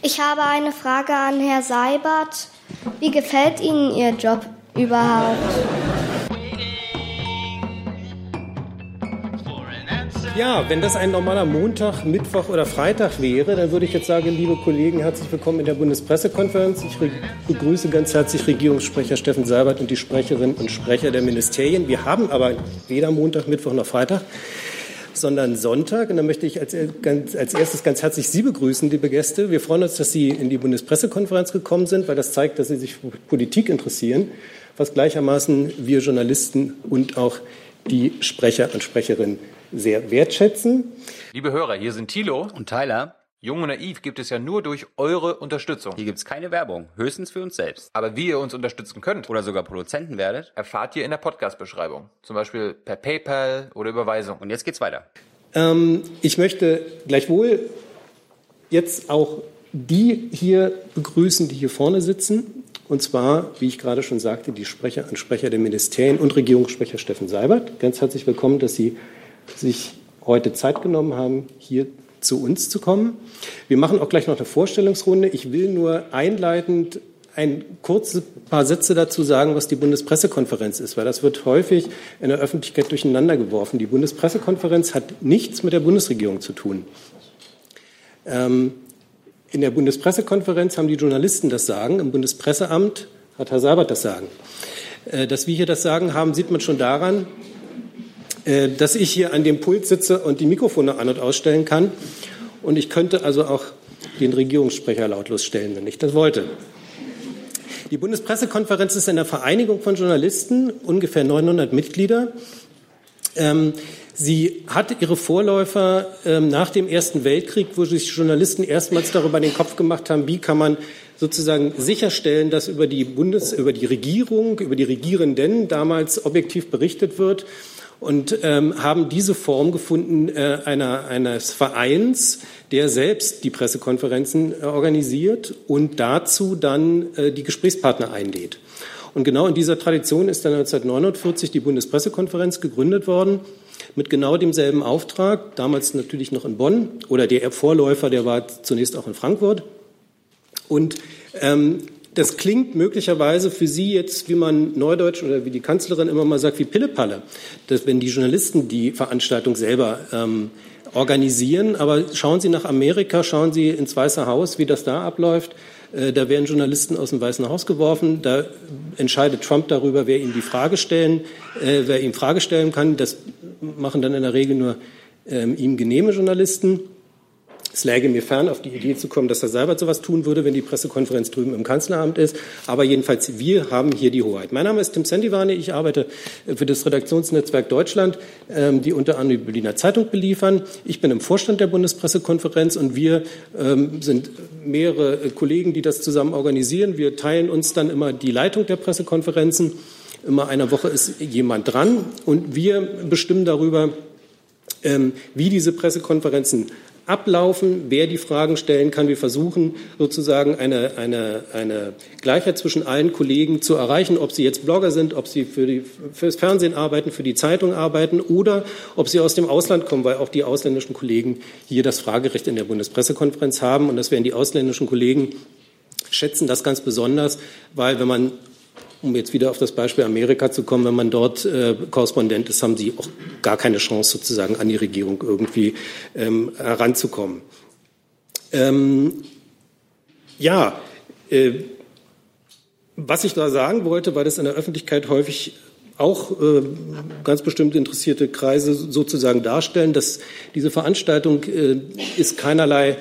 Ich habe eine Frage an Herr Seibert. Wie gefällt Ihnen Ihr Job überhaupt? Ja, wenn das ein normaler Montag, Mittwoch oder Freitag wäre, dann würde ich jetzt sagen, liebe Kollegen, herzlich willkommen in der Bundespressekonferenz. Ich begrüße ganz herzlich Regierungssprecher Steffen Seibert und die Sprecherinnen und Sprecher der Ministerien. Wir haben aber weder Montag, Mittwoch noch Freitag sondern Sonntag. Und da möchte ich als, als erstes ganz herzlich Sie begrüßen, liebe Gäste. Wir freuen uns, dass Sie in die Bundespressekonferenz gekommen sind, weil das zeigt, dass Sie sich für Politik interessieren, was gleichermaßen wir Journalisten und auch die Sprecher und Sprecherinnen sehr wertschätzen. Liebe Hörer, hier sind Thilo und Tyler. Jung und Naiv gibt es ja nur durch eure Unterstützung. Hier gibt es keine Werbung, höchstens für uns selbst. Aber wie ihr uns unterstützen könnt oder sogar Produzenten werdet, erfahrt ihr in der Podcast-Beschreibung. Zum Beispiel per PayPal oder Überweisung. Und jetzt geht's weiter. Ähm, ich möchte gleichwohl jetzt auch die hier begrüßen, die hier vorne sitzen. Und zwar, wie ich gerade schon sagte, die Sprecher und Sprecher der Ministerien und Regierungssprecher Steffen Seibert. Ganz herzlich willkommen, dass Sie sich heute Zeit genommen haben, hier zu uns zu kommen. Wir machen auch gleich noch eine Vorstellungsrunde. Ich will nur einleitend ein kurzes paar Sätze dazu sagen, was die Bundespressekonferenz ist, weil das wird häufig in der Öffentlichkeit durcheinander geworfen. Die Bundespressekonferenz hat nichts mit der Bundesregierung zu tun. Ähm, in der Bundespressekonferenz haben die Journalisten das Sagen, im Bundespresseamt hat Herr Sabert das Sagen. Äh, dass wir hier das Sagen haben, sieht man schon daran, dass ich hier an dem Pult sitze und die Mikrofone an- und ausstellen kann. Und ich könnte also auch den Regierungssprecher lautlos stellen, wenn ich das wollte. Die Bundespressekonferenz ist eine Vereinigung von Journalisten, ungefähr 900 Mitglieder. Ähm, sie hat ihre Vorläufer ähm, nach dem Ersten Weltkrieg, wo sich Journalisten erstmals darüber den Kopf gemacht haben, wie kann man sozusagen sicherstellen, dass über die Bundes, über die Regierung, über die Regierenden damals objektiv berichtet wird und ähm, haben diese Form gefunden äh, einer, eines Vereins, der selbst die Pressekonferenzen äh, organisiert und dazu dann äh, die Gesprächspartner einlädt. Und genau in dieser Tradition ist dann 1949 die Bundespressekonferenz gegründet worden mit genau demselben Auftrag, damals natürlich noch in Bonn oder der Vorläufer, der war zunächst auch in Frankfurt. Und ähm, das klingt möglicherweise für Sie jetzt, wie man Neudeutsch oder wie die Kanzlerin immer mal sagt, wie Pillepalle, dass wenn die Journalisten die Veranstaltung selber ähm, organisieren. Aber schauen Sie nach Amerika, schauen Sie ins Weiße Haus, wie das da abläuft. Äh, da werden Journalisten aus dem Weißen Haus geworfen. Da entscheidet Trump darüber, wer ihm die Frage stellen, äh, wer ihm Frage stellen kann. Das machen dann in der Regel nur ähm, ihm genehme Journalisten. Es läge mir fern, auf die Idee zu kommen, dass Herr Seibert sowas tun würde, wenn die Pressekonferenz drüben im Kanzleramt ist. Aber jedenfalls, wir haben hier die Hoheit. Mein Name ist Tim Sendivane. Ich arbeite für das Redaktionsnetzwerk Deutschland, ähm, die unter anderem die Berliner Zeitung beliefern. Ich bin im Vorstand der Bundespressekonferenz und wir ähm, sind mehrere Kollegen, die das zusammen organisieren. Wir teilen uns dann immer die Leitung der Pressekonferenzen. Immer einer Woche ist jemand dran und wir bestimmen darüber, ähm, wie diese Pressekonferenzen ablaufen, wer die Fragen stellen kann. Wir versuchen sozusagen eine, eine, eine Gleichheit zwischen allen Kollegen zu erreichen, ob sie jetzt Blogger sind, ob sie für, die, für das Fernsehen arbeiten, für die Zeitung arbeiten oder ob sie aus dem Ausland kommen, weil auch die ausländischen Kollegen hier das Fragerecht in der Bundespressekonferenz haben. Und das werden die ausländischen Kollegen schätzen das ganz besonders, weil wenn man um jetzt wieder auf das Beispiel Amerika zu kommen, wenn man dort äh, Korrespondent ist, haben sie auch gar keine Chance, sozusagen an die Regierung irgendwie ähm, heranzukommen. Ähm, ja, äh, was ich da sagen wollte, weil das in der Öffentlichkeit häufig auch äh, ganz bestimmte interessierte Kreise sozusagen darstellen, dass diese Veranstaltung äh, ist keinerlei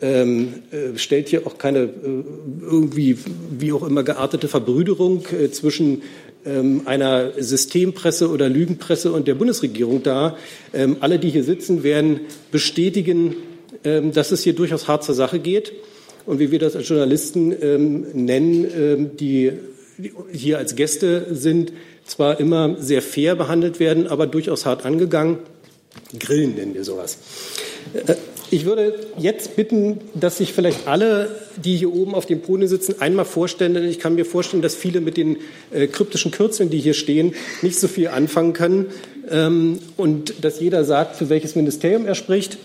ähm, äh, stellt hier auch keine äh, irgendwie wie auch immer geartete Verbrüderung äh, zwischen ähm, einer Systempresse oder Lügenpresse und der Bundesregierung dar. Ähm, alle, die hier sitzen, werden bestätigen, ähm, dass es hier durchaus hart zur Sache geht. Und wie wir das als Journalisten ähm, nennen, ähm, die hier als Gäste sind, zwar immer sehr fair behandelt werden, aber durchaus hart angegangen. Grillen nennen wir sowas. Ich würde jetzt bitten, dass sich vielleicht alle, die hier oben auf dem Podium sitzen, einmal vorstellen, denn ich kann mir vorstellen, dass viele mit den äh, kryptischen Kürzeln, die hier stehen, nicht so viel anfangen können ähm, und dass jeder sagt, für welches Ministerium er spricht.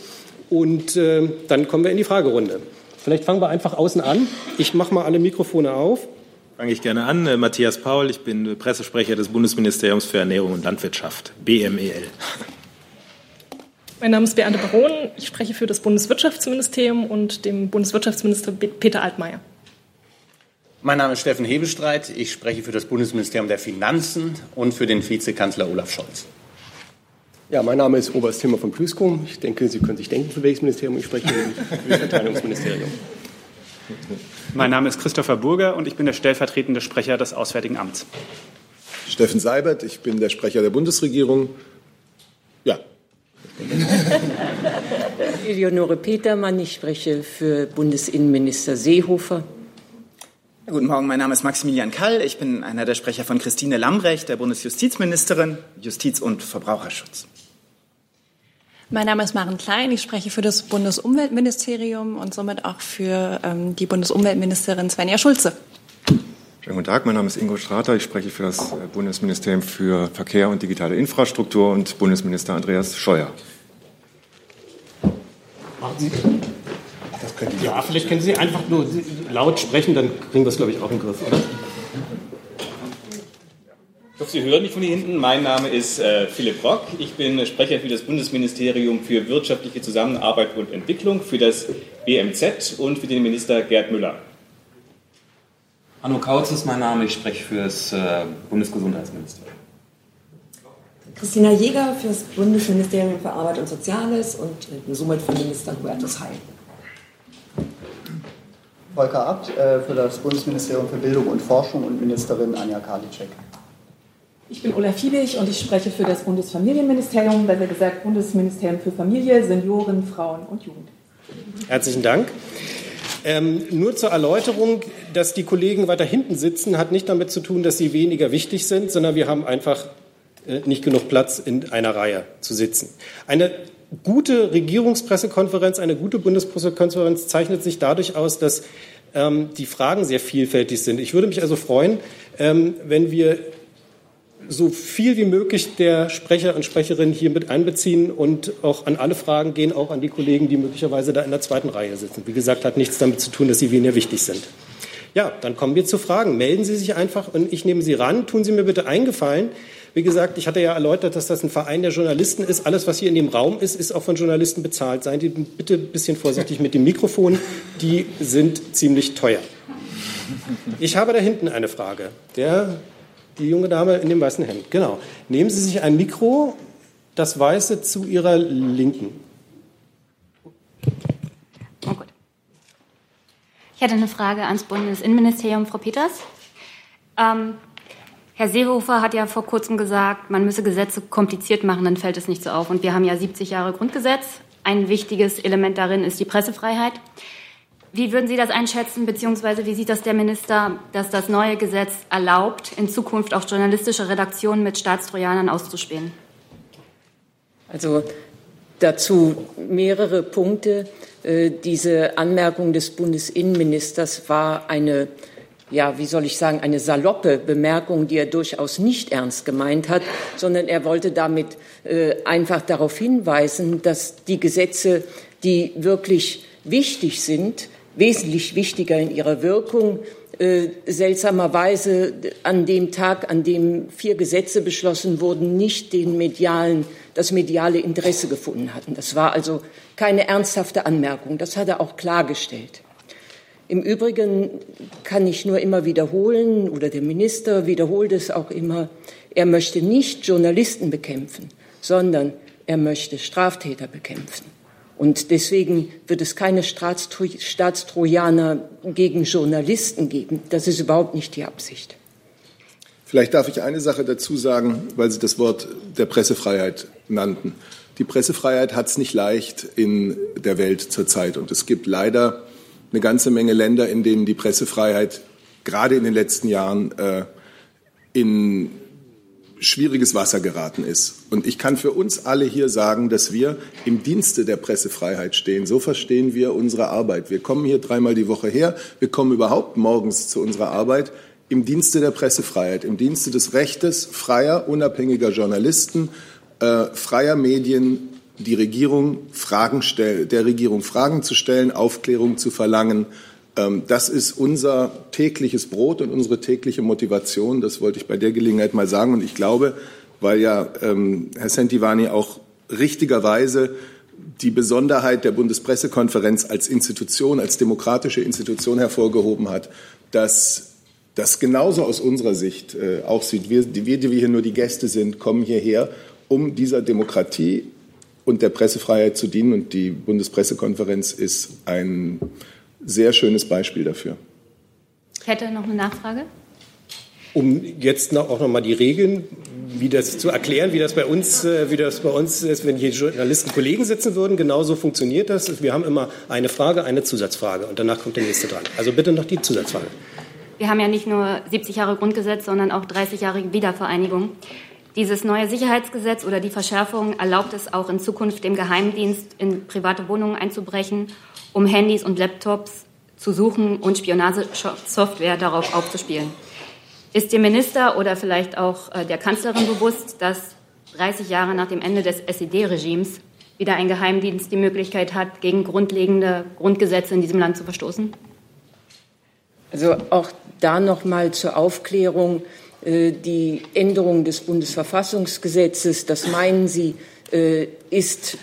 Und äh, dann kommen wir in die Fragerunde. vielleicht fangen wir einfach außen an. Ich mache mal alle Mikrofone auf. Fange ich gerne an. Äh, Matthias Paul, ich bin Pressesprecher des Bundesministeriums für Ernährung und Landwirtschaft, BMEL. Mein Name ist Beate Baron. Ich spreche für das Bundeswirtschaftsministerium und dem Bundeswirtschaftsminister Peter Altmaier. Mein Name ist Steffen Hebestreit. Ich spreche für das Bundesministerium der Finanzen und für den Vizekanzler Olaf Scholz. Ja, mein Name ist Oberst Timmer von Plüskum. Ich denke, Sie können sich denken, für welches Ministerium ich spreche, für das Verteidigungsministerium. Mein Name ist Christopher Burger und ich bin der stellvertretende Sprecher des Auswärtigen Amts. Steffen Seibert, ich bin der Sprecher der Bundesregierung. Ja. Eleonore Petermann, ich spreche für Bundesinnenminister Seehofer. Guten Morgen, mein Name ist Maximilian Kall. Ich bin einer der Sprecher von Christine Lambrecht, der Bundesjustizministerin, Justiz- und Verbraucherschutz. Mein Name ist Maren Klein. Ich spreche für das Bundesumweltministerium und somit auch für ähm, die Bundesumweltministerin Svenja Schulze. Schönen guten Tag, mein Name ist Ingo Strater. Ich spreche für das Bundesministerium für Verkehr und digitale Infrastruktur und Bundesminister Andreas Scheuer. Ja, vielleicht können Sie einfach nur laut sprechen, dann kriegen wir es, glaube ich, auch im Griff, oder? Ich hoffe, Sie hören mich von hier hinten. Mein Name ist äh, Philipp Rock. Ich bin Sprecher für das Bundesministerium für wirtschaftliche Zusammenarbeit und Entwicklung, für das BMZ und für den Minister Gerd Müller. Hanno Kautz ist mein Name. Ich spreche für das äh, Bundesgesundheitsministerium. Christina Jäger für das Bundesministerium für Arbeit und Soziales und somit für Minister Hubertus Heil. Volker Abt äh, für das Bundesministerium für Bildung und Forschung und Ministerin Anja Karliczek. Ich bin Ulla Fiebig und ich spreche für das Bundesfamilienministerium, besser gesagt Bundesministerium für Familie, Senioren, Frauen und Jugend. Herzlichen Dank. Ähm, nur zur Erläuterung, dass die Kollegen weiter hinten sitzen, hat nicht damit zu tun, dass sie weniger wichtig sind, sondern wir haben einfach äh, nicht genug Platz in einer Reihe zu sitzen. Eine gute Regierungspressekonferenz, eine gute Bundespressekonferenz zeichnet sich dadurch aus, dass ähm, die Fragen sehr vielfältig sind. Ich würde mich also freuen, ähm, wenn wir so viel wie möglich der Sprecher und Sprecherinnen hier mit einbeziehen und auch an alle Fragen gehen, auch an die Kollegen, die möglicherweise da in der zweiten Reihe sitzen. Wie gesagt, hat nichts damit zu tun, dass sie weniger wichtig sind. Ja, dann kommen wir zu Fragen. Melden Sie sich einfach und ich nehme Sie ran. Tun Sie mir bitte eingefallen. Wie gesagt, ich hatte ja erläutert, dass das ein Verein der Journalisten ist. Alles, was hier in dem Raum ist, ist auch von Journalisten bezahlt. Seien Sie bitte ein bisschen vorsichtig mit dem Mikrofon. Die sind ziemlich teuer. Ich habe da hinten eine Frage. Der die junge Dame in dem weißen Hemd. Genau. Nehmen Sie sich ein Mikro, das weiße zu Ihrer Linken. Oh gut. Ich hatte eine Frage ans Bundesinnenministerium, Frau Peters. Ähm, Herr Seehofer hat ja vor kurzem gesagt, man müsse Gesetze kompliziert machen, dann fällt es nicht so auf. Und wir haben ja 70 Jahre Grundgesetz. Ein wichtiges Element darin ist die Pressefreiheit. Wie würden Sie das einschätzen, beziehungsweise wie sieht das der Minister, dass das neue Gesetz erlaubt, in Zukunft auch journalistische Redaktionen mit Staatstrojanern auszuspähen? Also dazu mehrere Punkte. Äh, diese Anmerkung des Bundesinnenministers war eine, ja, wie soll ich sagen, eine saloppe Bemerkung, die er durchaus nicht ernst gemeint hat, sondern er wollte damit äh, einfach darauf hinweisen, dass die Gesetze, die wirklich wichtig sind, wesentlich wichtiger in ihrer Wirkung. Äh, seltsamerweise an dem Tag, an dem vier Gesetze beschlossen wurden, nicht den medialen, das mediale Interesse gefunden hatten. Das war also keine ernsthafte Anmerkung. Das hat er auch klargestellt. Im Übrigen kann ich nur immer wiederholen, oder der Minister wiederholt es auch immer, er möchte nicht Journalisten bekämpfen, sondern er möchte Straftäter bekämpfen. Und deswegen wird es keine Staatstrojaner gegen Journalisten geben. Das ist überhaupt nicht die Absicht. Vielleicht darf ich eine Sache dazu sagen, weil Sie das Wort der Pressefreiheit nannten. Die Pressefreiheit hat es nicht leicht in der Welt zurzeit. Und es gibt leider eine ganze Menge Länder, in denen die Pressefreiheit gerade in den letzten Jahren äh, in schwieriges Wasser geraten ist. Und ich kann für uns alle hier sagen, dass wir im Dienste der Pressefreiheit stehen. So verstehen wir unsere Arbeit. Wir kommen hier dreimal die Woche her. Wir kommen überhaupt morgens zu unserer Arbeit im Dienste der Pressefreiheit, im Dienste des Rechtes freier, unabhängiger Journalisten, äh, freier Medien die Regierung Fragen stell, der Regierung Fragen zu stellen, Aufklärung zu verlangen. Ähm, das ist unser tägliches Brot und unsere tägliche Motivation. Das wollte ich bei der Gelegenheit mal sagen. Und ich glaube, weil ja ähm, Herr Sentivani auch richtigerweise die Besonderheit der Bundespressekonferenz als Institution, als demokratische Institution hervorgehoben hat, dass das genauso aus unserer Sicht äh, auch sieht. Wir, die, wir, die wir hier nur die Gäste sind, kommen hierher, um dieser Demokratie und der Pressefreiheit zu dienen. Und die Bundespressekonferenz ist ein sehr schönes Beispiel dafür. Ich hätte noch eine Nachfrage. Um jetzt noch, auch noch mal die Regeln, wie das zu erklären, wie das bei uns, äh, wie das bei uns ist, wenn hier Journalisten Kollegen sitzen würden. Genauso funktioniert das. Wir haben immer eine Frage, eine Zusatzfrage und danach kommt der nächste dran. Also bitte noch die Zusatzfrage. Wir haben ja nicht nur 70 Jahre Grundgesetz, sondern auch 30 Jahre Wiedervereinigung. Dieses neue Sicherheitsgesetz oder die Verschärfung erlaubt es auch in Zukunft dem Geheimdienst in private Wohnungen einzubrechen, um Handys und Laptops zu suchen und Spionagesoftware darauf aufzuspielen. Ist dem Minister oder vielleicht auch äh, der Kanzlerin bewusst, dass 30 Jahre nach dem Ende des SED-Regimes wieder ein Geheimdienst die Möglichkeit hat, gegen grundlegende Grundgesetze in diesem Land zu verstoßen? Also auch da noch mal zur Aufklärung äh, die Änderung des Bundesverfassungsgesetzes, das meinen Sie, äh, ist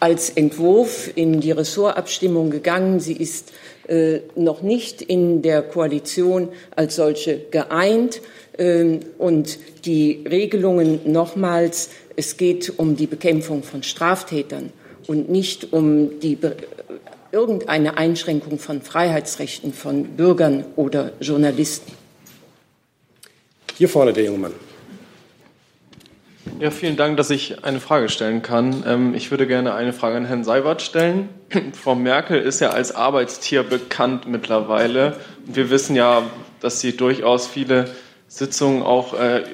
als Entwurf in die Ressortabstimmung gegangen. Sie ist äh, noch nicht in der Koalition als solche geeint. Ähm, und die Regelungen nochmals, es geht um die Bekämpfung von Straftätern und nicht um die irgendeine Einschränkung von Freiheitsrechten von Bürgern oder Journalisten. Hier vorne der junge Mann. Ja, vielen Dank, dass ich eine Frage stellen kann. Ähm, ich würde gerne eine Frage an Herrn Seibert stellen. Frau Merkel ist ja als Arbeitstier bekannt mittlerweile. Wir wissen ja, dass sie durchaus viele Sitzungen auch äh,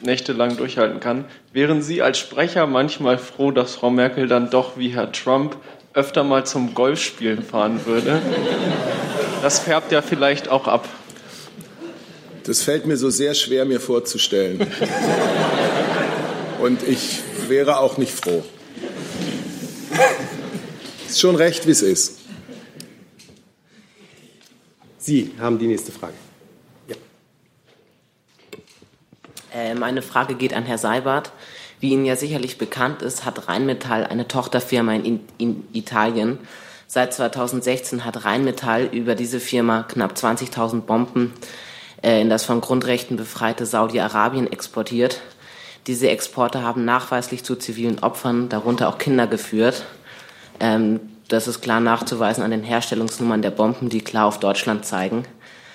nächtelang durchhalten kann. Wären Sie als Sprecher manchmal froh, dass Frau Merkel dann doch wie Herr Trump öfter mal zum Golfspielen fahren würde? Das färbt ja vielleicht auch ab. Das fällt mir so sehr schwer, mir vorzustellen. Und ich wäre auch nicht froh. Ist schon recht, wie es ist. Sie haben die nächste Frage. Ja. Äh, meine Frage geht an Herrn Seibert. Wie Ihnen ja sicherlich bekannt ist, hat Rheinmetall eine Tochterfirma in, in Italien. Seit 2016 hat Rheinmetall über diese Firma knapp 20.000 Bomben äh, in das von Grundrechten befreite Saudi-Arabien exportiert. Diese Exporte haben nachweislich zu zivilen Opfern, darunter auch Kinder, geführt. Ähm, das ist klar nachzuweisen an den Herstellungsnummern der Bomben, die klar auf Deutschland zeigen.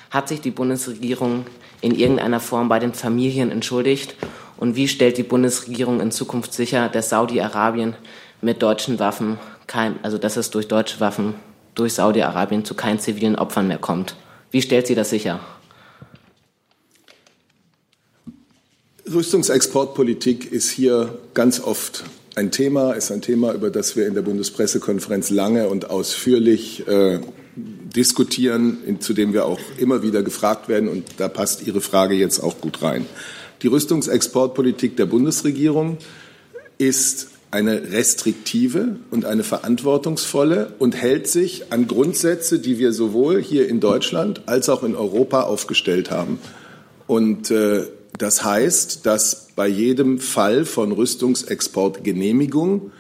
Hat sich die Bundesregierung in irgendeiner Form bei den Familien entschuldigt? Und wie stellt die Bundesregierung in Zukunft sicher, dass Saudi-Arabien mit deutschen Waffen, kein, also dass es durch deutsche Waffen durch Saudi-Arabien zu keinen zivilen Opfern mehr kommt? Wie stellt sie das sicher? Rüstungsexportpolitik ist hier ganz oft ein Thema, ist ein Thema, über das wir in der Bundespressekonferenz lange und ausführlich äh, diskutieren, in, zu dem wir auch immer wieder gefragt werden. Und da passt Ihre Frage jetzt auch gut rein. Die Rüstungsexportpolitik der Bundesregierung ist eine restriktive und eine verantwortungsvolle und hält sich an Grundsätze, die wir sowohl hier in Deutschland als auch in Europa aufgestellt haben. Und äh, das heißt, dass bei jedem Fall von Rüstungsexportgenehmigung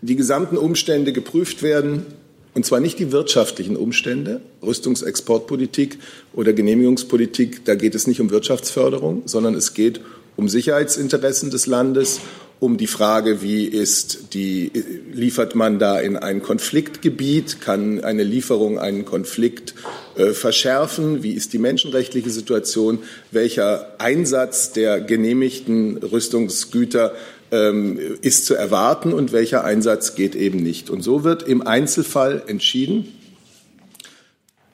die gesamten Umstände geprüft werden, und zwar nicht die wirtschaftlichen Umstände, Rüstungsexportpolitik oder Genehmigungspolitik, da geht es nicht um Wirtschaftsförderung, sondern es geht um Sicherheitsinteressen des Landes, um die Frage, wie ist die, liefert man da in ein Konfliktgebiet, kann eine Lieferung einen Konflikt äh, verschärfen, wie ist die menschenrechtliche Situation, welcher Einsatz der genehmigten Rüstungsgüter ähm, ist zu erwarten und welcher Einsatz geht eben nicht. Und so wird im Einzelfall entschieden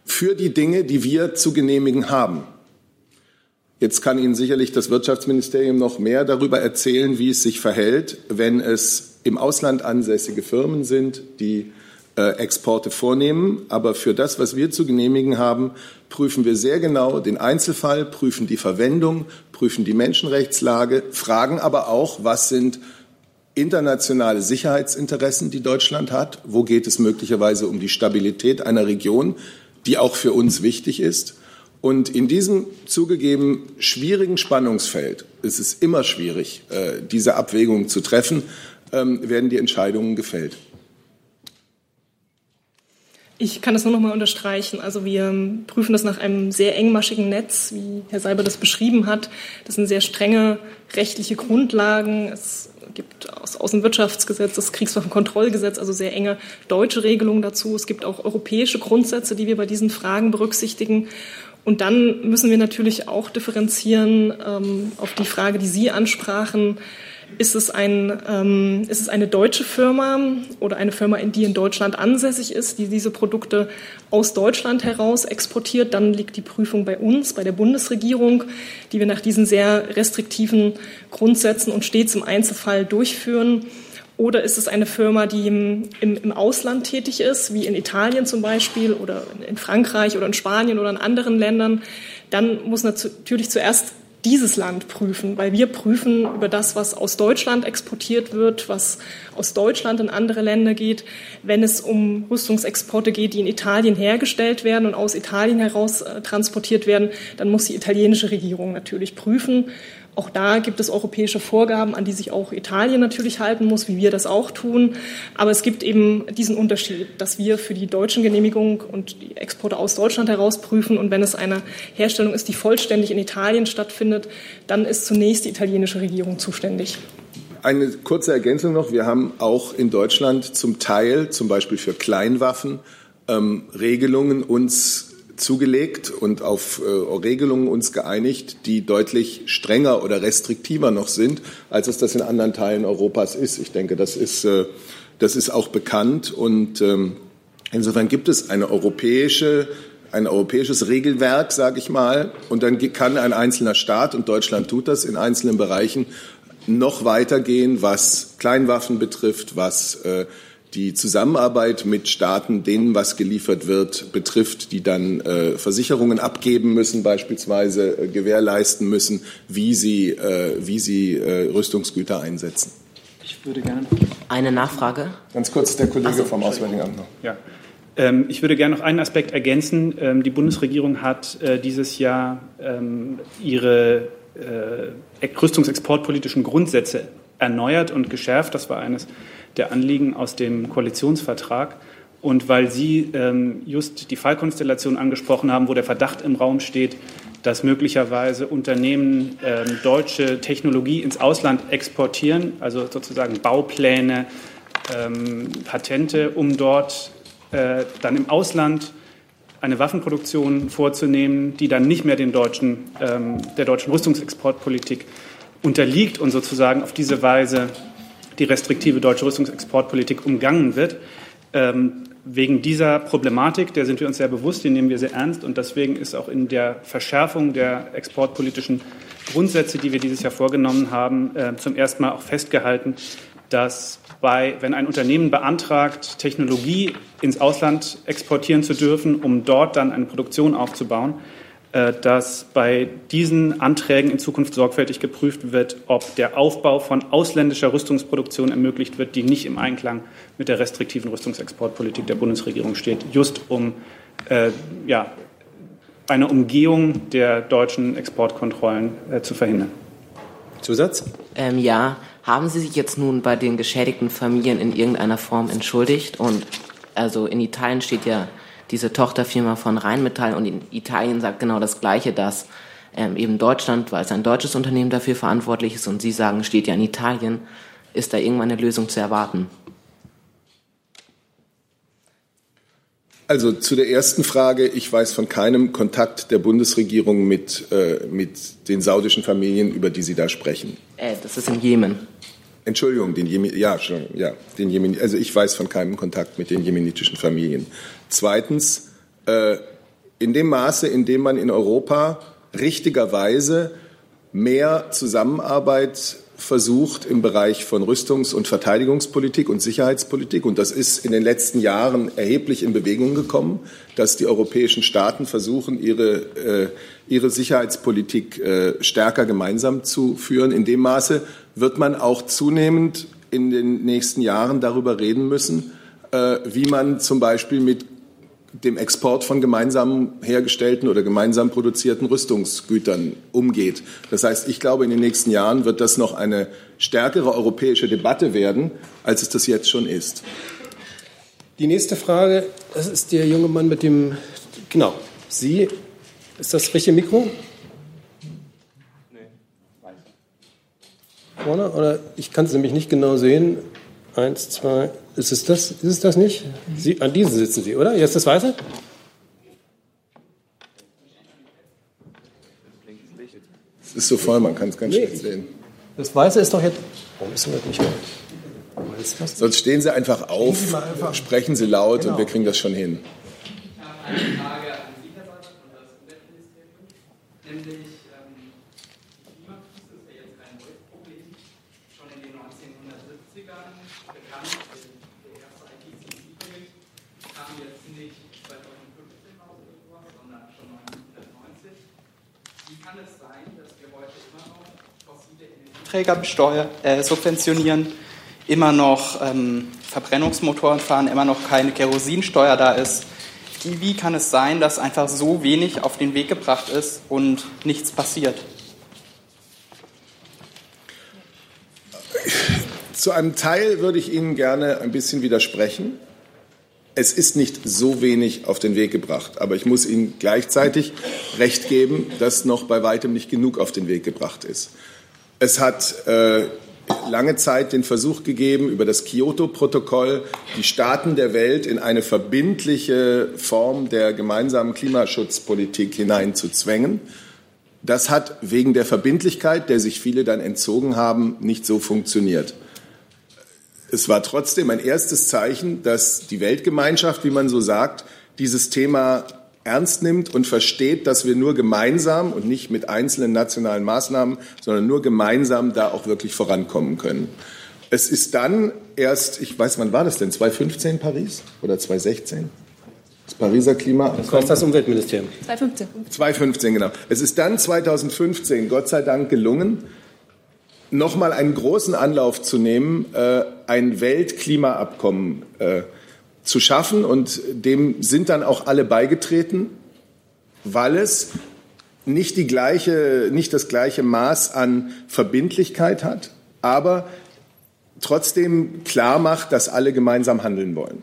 für die Dinge, die wir zu genehmigen haben. Jetzt kann Ihnen sicherlich das Wirtschaftsministerium noch mehr darüber erzählen, wie es sich verhält, wenn es im Ausland ansässige Firmen sind, die äh, Exporte vornehmen. Aber für das, was wir zu genehmigen haben, prüfen wir sehr genau den Einzelfall, prüfen die Verwendung, prüfen die Menschenrechtslage, fragen aber auch, was sind internationale Sicherheitsinteressen, die Deutschland hat? Wo geht es möglicherweise um die Stabilität einer Region, die auch für uns wichtig ist? Und in diesem zugegeben schwierigen Spannungsfeld, es ist immer schwierig, äh, diese Abwägung zu treffen, ähm, werden die Entscheidungen gefällt. Ich kann das nur noch mal unterstreichen. Also wir ähm, prüfen das nach einem sehr engmaschigen Netz, wie Herr Seiber das beschrieben hat. Das sind sehr strenge rechtliche Grundlagen. Es gibt das Außenwirtschaftsgesetz, das Kriegswaffenkontrollgesetz, also sehr enge deutsche Regelungen dazu. Es gibt auch europäische Grundsätze, die wir bei diesen Fragen berücksichtigen. Und dann müssen wir natürlich auch differenzieren ähm, auf die Frage, die Sie ansprachen. Ist es, ein, ähm, ist es eine deutsche Firma oder eine Firma, die in Deutschland ansässig ist, die diese Produkte aus Deutschland heraus exportiert? Dann liegt die Prüfung bei uns, bei der Bundesregierung, die wir nach diesen sehr restriktiven Grundsätzen und stets im Einzelfall durchführen. Oder ist es eine Firma, die im, im, Ausland tätig ist, wie in Italien zum Beispiel oder in Frankreich oder in Spanien oder in anderen Ländern? Dann muss natürlich zuerst dieses Land prüfen, weil wir prüfen über das, was aus Deutschland exportiert wird, was aus Deutschland in andere Länder geht. Wenn es um Rüstungsexporte geht, die in Italien hergestellt werden und aus Italien heraus äh, transportiert werden, dann muss die italienische Regierung natürlich prüfen, auch da gibt es europäische Vorgaben, an die sich auch Italien natürlich halten muss, wie wir das auch tun. Aber es gibt eben diesen Unterschied, dass wir für die deutschen Genehmigungen und die Exporte aus Deutschland heraus prüfen. Und wenn es eine Herstellung ist, die vollständig in Italien stattfindet, dann ist zunächst die italienische Regierung zuständig. Eine kurze Ergänzung noch. Wir haben auch in Deutschland zum Teil, zum Beispiel für Kleinwaffen, ähm, Regelungen uns zugelegt und auf äh, Regelungen uns geeinigt, die deutlich strenger oder restriktiver noch sind, als es das in anderen Teilen Europas ist. Ich denke, das ist, äh, das ist auch bekannt und ähm, insofern gibt es eine europäische ein europäisches Regelwerk, sage ich mal, und dann kann ein einzelner Staat, und Deutschland tut das in einzelnen Bereichen, noch weitergehen, was Kleinwaffen betrifft, was äh, die Zusammenarbeit mit Staaten, denen was geliefert wird, betrifft, die dann äh, Versicherungen abgeben müssen, beispielsweise äh, gewährleisten müssen, wie sie, äh, wie sie äh, Rüstungsgüter einsetzen. Ich würde gerne eine Nachfrage. Ganz kurz der Kollege so, vom Auswärtigen Amt noch. Ja. Ähm, ich würde gerne noch einen Aspekt ergänzen. Ähm, die Bundesregierung hat äh, dieses Jahr ähm, ihre äh, rüstungsexportpolitischen Grundsätze erneuert und geschärft. Das war eines der Anliegen aus dem Koalitionsvertrag. Und weil Sie ähm, just die Fallkonstellation angesprochen haben, wo der Verdacht im Raum steht, dass möglicherweise Unternehmen ähm, deutsche Technologie ins Ausland exportieren, also sozusagen Baupläne, ähm, Patente, um dort äh, dann im Ausland eine Waffenproduktion vorzunehmen, die dann nicht mehr den deutschen, ähm, der deutschen Rüstungsexportpolitik unterliegt und sozusagen auf diese Weise die restriktive deutsche Rüstungsexportpolitik umgangen wird. Ähm, wegen dieser Problematik, der sind wir uns sehr bewusst, die nehmen wir sehr ernst und deswegen ist auch in der Verschärfung der exportpolitischen Grundsätze, die wir dieses Jahr vorgenommen haben, äh, zum ersten Mal auch festgehalten, dass bei, wenn ein Unternehmen beantragt, Technologie ins Ausland exportieren zu dürfen, um dort dann eine Produktion aufzubauen, dass bei diesen Anträgen in Zukunft sorgfältig geprüft wird, ob der Aufbau von ausländischer Rüstungsproduktion ermöglicht wird, die nicht im Einklang mit der restriktiven Rüstungsexportpolitik der Bundesregierung steht, just um äh, ja, eine Umgehung der deutschen Exportkontrollen äh, zu verhindern. Zusatz? Ähm, ja, haben Sie sich jetzt nun bei den geschädigten Familien in irgendeiner Form entschuldigt? Und also in Italien steht ja diese Tochterfirma von Rheinmetall und in Italien sagt genau das Gleiche, dass ähm, eben Deutschland, weil es ein deutsches Unternehmen dafür verantwortlich ist und Sie sagen, steht ja in Italien, ist da irgendwann eine Lösung zu erwarten? Also zu der ersten Frage, ich weiß von keinem Kontakt der Bundesregierung mit, äh, mit den saudischen Familien, über die Sie da sprechen. Äh, das ist im Jemen. Entschuldigung, den Jemen, ja, schon, ja, den Jemen, also ich weiß von keinem Kontakt mit den jemenitischen Familien. Zweitens, äh, in dem Maße, in dem man in Europa richtigerweise mehr Zusammenarbeit versucht im Bereich von Rüstungs- und Verteidigungspolitik und Sicherheitspolitik. Und das ist in den letzten Jahren erheblich in Bewegung gekommen, dass die europäischen Staaten versuchen, ihre, äh, ihre Sicherheitspolitik äh, stärker gemeinsam zu führen. In dem Maße wird man auch zunehmend in den nächsten Jahren darüber reden müssen, wie man zum Beispiel mit dem Export von gemeinsam hergestellten oder gemeinsam produzierten Rüstungsgütern umgeht. Das heißt, ich glaube, in den nächsten Jahren wird das noch eine stärkere europäische Debatte werden, als es das jetzt schon ist. Die nächste Frage, das ist der junge Mann mit dem, genau, Sie, ist das richtige Mikro? Vorne? Oder ich kann es nämlich nicht genau sehen. Eins, zwei, ist es das? Ist es das nicht? Sie, an diesen sitzen Sie, oder? Jetzt das Weiße? Es ist so voll, man kann es ganz nee, schlecht sehen. Das Weiße ist doch jetzt. Warum ist das nicht Sonst stehen Sie einfach auf, Sie einfach. sprechen Sie laut genau. und wir kriegen das schon hin. Ich habe eine Frage an Sie, Herr Seibert, und das Umweltministerium, nämlich Träger äh, subventionieren, immer noch ähm, Verbrennungsmotoren fahren, immer noch keine Kerosinsteuer da ist. Wie, wie kann es sein, dass einfach so wenig auf den Weg gebracht ist und nichts passiert? Zu einem Teil würde ich Ihnen gerne ein bisschen widersprechen. Es ist nicht so wenig auf den Weg gebracht, aber ich muss Ihnen gleichzeitig recht geben, dass noch bei weitem nicht genug auf den Weg gebracht ist. Es hat äh, lange Zeit den Versuch gegeben, über das Kyoto-Protokoll die Staaten der Welt in eine verbindliche Form der gemeinsamen Klimaschutzpolitik hineinzuzwängen. Das hat wegen der Verbindlichkeit, der sich viele dann entzogen haben, nicht so funktioniert. Es war trotzdem ein erstes Zeichen, dass die Weltgemeinschaft, wie man so sagt, dieses Thema ernst nimmt und versteht, dass wir nur gemeinsam und nicht mit einzelnen nationalen Maßnahmen, sondern nur gemeinsam da auch wirklich vorankommen können. Es ist dann erst, ich weiß, wann war das denn? 2015 Paris oder 2016? Das Pariser Klima. Das war das Umweltministerium. 2015. 2015, genau. Es ist dann 2015, Gott sei Dank, gelungen, nochmal einen großen Anlauf zu nehmen, äh, ein Weltklimaabkommen äh, zu schaffen. Und dem sind dann auch alle beigetreten, weil es nicht, die gleiche, nicht das gleiche Maß an Verbindlichkeit hat, aber trotzdem klar macht, dass alle gemeinsam handeln wollen.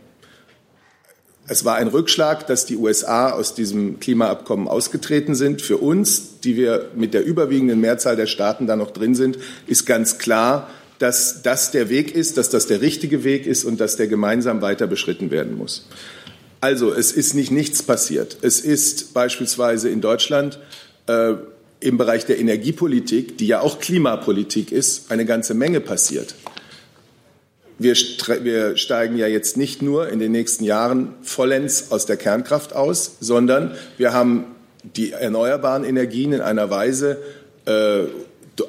Es war ein Rückschlag, dass die USA aus diesem Klimaabkommen ausgetreten sind. Für uns, die wir mit der überwiegenden Mehrzahl der Staaten da noch drin sind, ist ganz klar, dass das der Weg ist, dass das der richtige Weg ist und dass der gemeinsam weiter beschritten werden muss. Also es ist nicht nichts passiert. Es ist beispielsweise in Deutschland äh, im Bereich der Energiepolitik, die ja auch Klimapolitik ist, eine ganze Menge passiert. Wir, wir, steigen ja jetzt nicht nur in den nächsten Jahren vollends aus der Kernkraft aus, sondern wir haben die erneuerbaren Energien in einer Weise äh,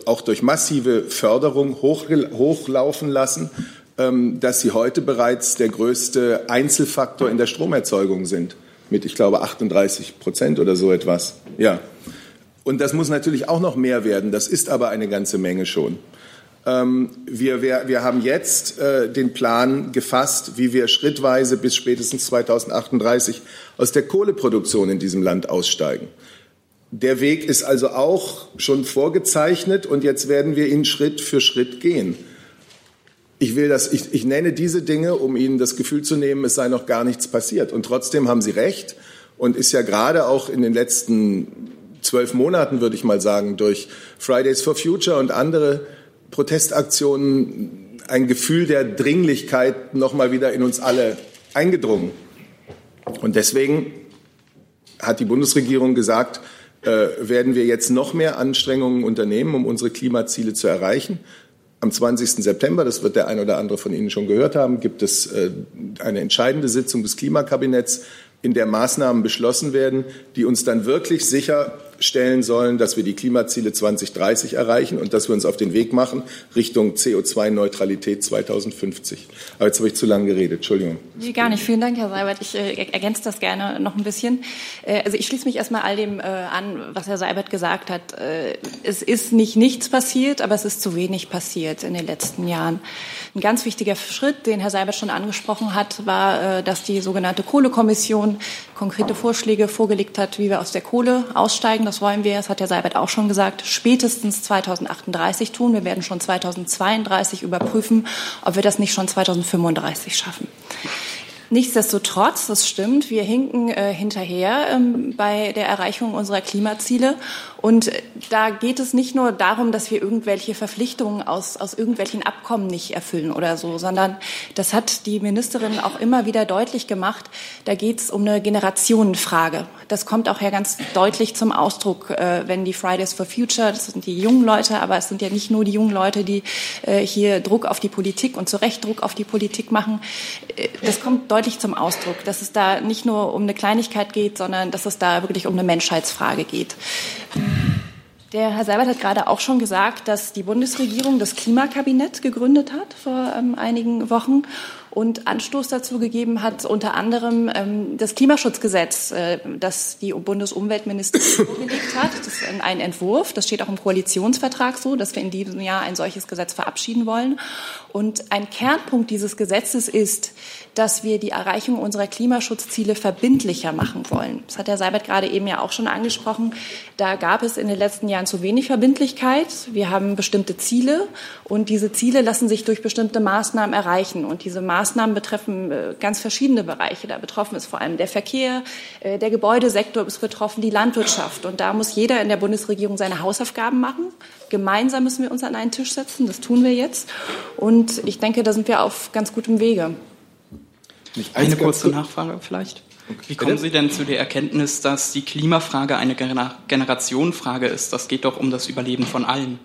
auch durch massive Förderung hochlaufen lassen, ähm, dass sie heute bereits der größte Einzelfaktor in der Stromerzeugung sind. Mit, ich glaube, 38 Prozent oder so etwas. Ja. Und das muss natürlich auch noch mehr werden. Das ist aber eine ganze Menge schon. Ähm, wir, wir, wir haben jetzt äh, den Plan gefasst, wie wir schrittweise bis spätestens 2038 aus der Kohleproduktion in diesem Land aussteigen. Der Weg ist also auch schon vorgezeichnet und jetzt werden wir ihn Schritt für Schritt gehen. Ich will das, ich, ich nenne diese Dinge, um Ihnen das Gefühl zu nehmen, es sei noch gar nichts passiert. Und trotzdem haben Sie recht und ist ja gerade auch in den letzten zwölf Monaten, würde ich mal sagen, durch Fridays for Future und andere Protestaktionen ein Gefühl der Dringlichkeit noch mal wieder in uns alle eingedrungen. Und deswegen hat die Bundesregierung gesagt, werden wir jetzt noch mehr Anstrengungen unternehmen, um unsere Klimaziele zu erreichen. Am 20. September, das wird der ein oder andere von Ihnen schon gehört haben, gibt es äh, eine entscheidende Sitzung des Klimakabinetts, in der Maßnahmen beschlossen werden, die uns dann wirklich sicher stellen sollen, dass wir die Klimaziele 2030 erreichen und dass wir uns auf den Weg machen Richtung CO2-Neutralität 2050. Aber jetzt habe ich zu lange geredet. Entschuldigung. Nee, gar nicht. Vielen Dank, Herr Seibert. Ich äh, ergänze das gerne noch ein bisschen. Äh, also ich schließe mich erstmal all dem äh, an, was Herr Seibert gesagt hat. Äh, es ist nicht nichts passiert, aber es ist zu wenig passiert in den letzten Jahren. Ein ganz wichtiger Schritt, den Herr Seibert schon angesprochen hat, war, äh, dass die sogenannte Kohlekommission konkrete Vorschläge vorgelegt hat, wie wir aus der Kohle aussteigen. Das wollen wir, das hat Herr Seibert auch schon gesagt, spätestens 2038 tun. Wir werden schon 2032 überprüfen, ob wir das nicht schon 2035 schaffen. Nichtsdestotrotz, das stimmt, wir hinken äh, hinterher ähm, bei der Erreichung unserer Klimaziele. Und da geht es nicht nur darum, dass wir irgendwelche Verpflichtungen aus, aus irgendwelchen Abkommen nicht erfüllen oder so, sondern das hat die Ministerin auch immer wieder deutlich gemacht. Da geht es um eine Generationenfrage. Das kommt auch ja ganz deutlich zum Ausdruck, äh, wenn die Fridays for Future, das sind die jungen Leute, aber es sind ja nicht nur die jungen Leute, die äh, hier Druck auf die Politik und zu Recht Druck auf die Politik machen. Äh, das kommt deutlich zum Ausdruck, dass es da nicht nur um eine Kleinigkeit geht, sondern dass es da wirklich um eine Menschheitsfrage geht. Der Herr Seibert hat gerade auch schon gesagt, dass die Bundesregierung das Klimakabinett gegründet hat vor ähm, einigen Wochen und Anstoß dazu gegeben hat, unter anderem ähm, das Klimaschutzgesetz, äh, das die Bundesumweltministerin vorgelegt hat. Das ist ein Entwurf, das steht auch im Koalitionsvertrag so, dass wir in diesem Jahr ein solches Gesetz verabschieden wollen. Und ein Kernpunkt dieses Gesetzes ist, dass wir die Erreichung unserer Klimaschutzziele verbindlicher machen wollen. Das hat Herr Seibert gerade eben ja auch schon angesprochen. Da gab es in den letzten Jahren zu wenig Verbindlichkeit. Wir haben bestimmte Ziele und diese Ziele lassen sich durch bestimmte Maßnahmen erreichen. Und diese Maßnahmen betreffen äh, ganz verschiedene Bereiche. Da betroffen ist vor allem der Verkehr, äh, der Gebäudesektor ist betroffen, die Landwirtschaft. Und da muss jeder in der Bundesregierung seine Hausaufgaben machen. Gemeinsam müssen wir uns an einen Tisch setzen. Das tun wir jetzt. Und ich denke, da sind wir auf ganz gutem Wege. Eine kurze Nachfrage vielleicht. Wie kommen Sie denn zu der Erkenntnis, dass die Klimafrage eine Generationenfrage ist? Das geht doch um das Überleben von allen.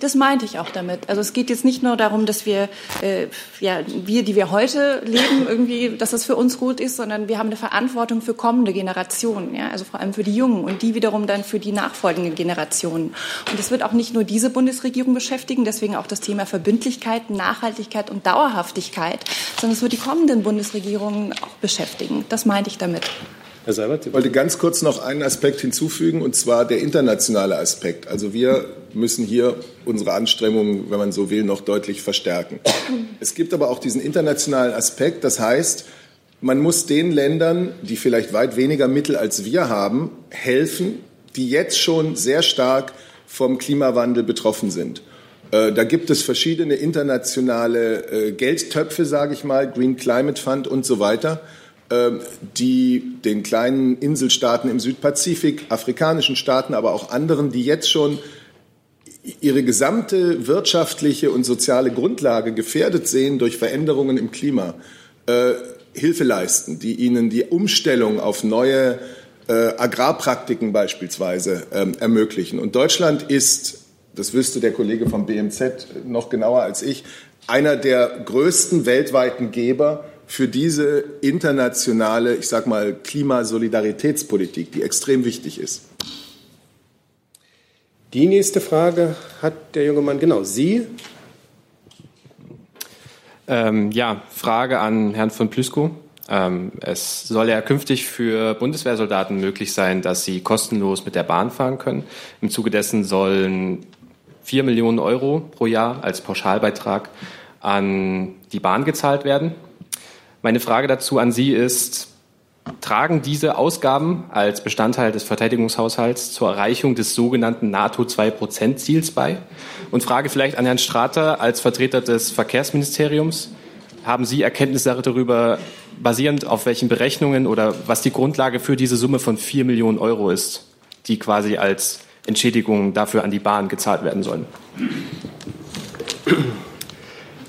Das meinte ich auch damit. Also es geht jetzt nicht nur darum, dass wir, äh, ja, wir, die wir heute leben, irgendwie, dass das für uns gut ist, sondern wir haben eine Verantwortung für kommende Generationen, ja, also vor allem für die Jungen und die wiederum dann für die nachfolgenden Generationen. Und es wird auch nicht nur diese Bundesregierung beschäftigen, deswegen auch das Thema Verbindlichkeit, Nachhaltigkeit und Dauerhaftigkeit, sondern es wird die kommenden Bundesregierungen auch beschäftigen. Das meinte ich damit. Herr Seibert, ich wollte ganz kurz noch einen Aspekt hinzufügen, und zwar der internationale Aspekt. Also wir müssen hier unsere Anstrengungen, wenn man so will, noch deutlich verstärken. Es gibt aber auch diesen internationalen Aspekt, das heißt, man muss den Ländern, die vielleicht weit weniger Mittel als wir haben, helfen, die jetzt schon sehr stark vom Klimawandel betroffen sind. Äh, da gibt es verschiedene internationale äh, Geldtöpfe, sage ich mal, Green Climate Fund und so weiter. Ähm, die den kleinen Inselstaaten im Südpazifik, afrikanischen Staaten, aber auch anderen, die jetzt schon ihre gesamte wirtschaftliche und soziale Grundlage gefährdet sehen durch Veränderungen im Klima, äh, Hilfe leisten, die ihnen die Umstellung auf neue äh, Agrarpraktiken beispielsweise ähm, ermöglichen. Und Deutschland ist, das wüsste der Kollege vom BMZ noch genauer als ich, einer der größten weltweiten Geber für diese internationale, ich sag mal, Klimasolidaritätspolitik, die extrem wichtig ist. Die nächste Frage hat der junge Mann, genau, Sie. Ähm, ja, Frage an Herrn von Plüskow. Ähm, es soll ja künftig für Bundeswehrsoldaten möglich sein, dass sie kostenlos mit der Bahn fahren können. Im Zuge dessen sollen vier Millionen Euro pro Jahr als Pauschalbeitrag an die Bahn gezahlt werden. Meine Frage dazu an Sie ist, tragen diese Ausgaben als Bestandteil des Verteidigungshaushalts zur Erreichung des sogenannten NATO-2-Prozent-Ziels bei? Und frage vielleicht an Herrn Strater als Vertreter des Verkehrsministeriums. Haben Sie Erkenntnisse darüber, basierend auf welchen Berechnungen oder was die Grundlage für diese Summe von vier Millionen Euro ist, die quasi als Entschädigung dafür an die Bahn gezahlt werden sollen?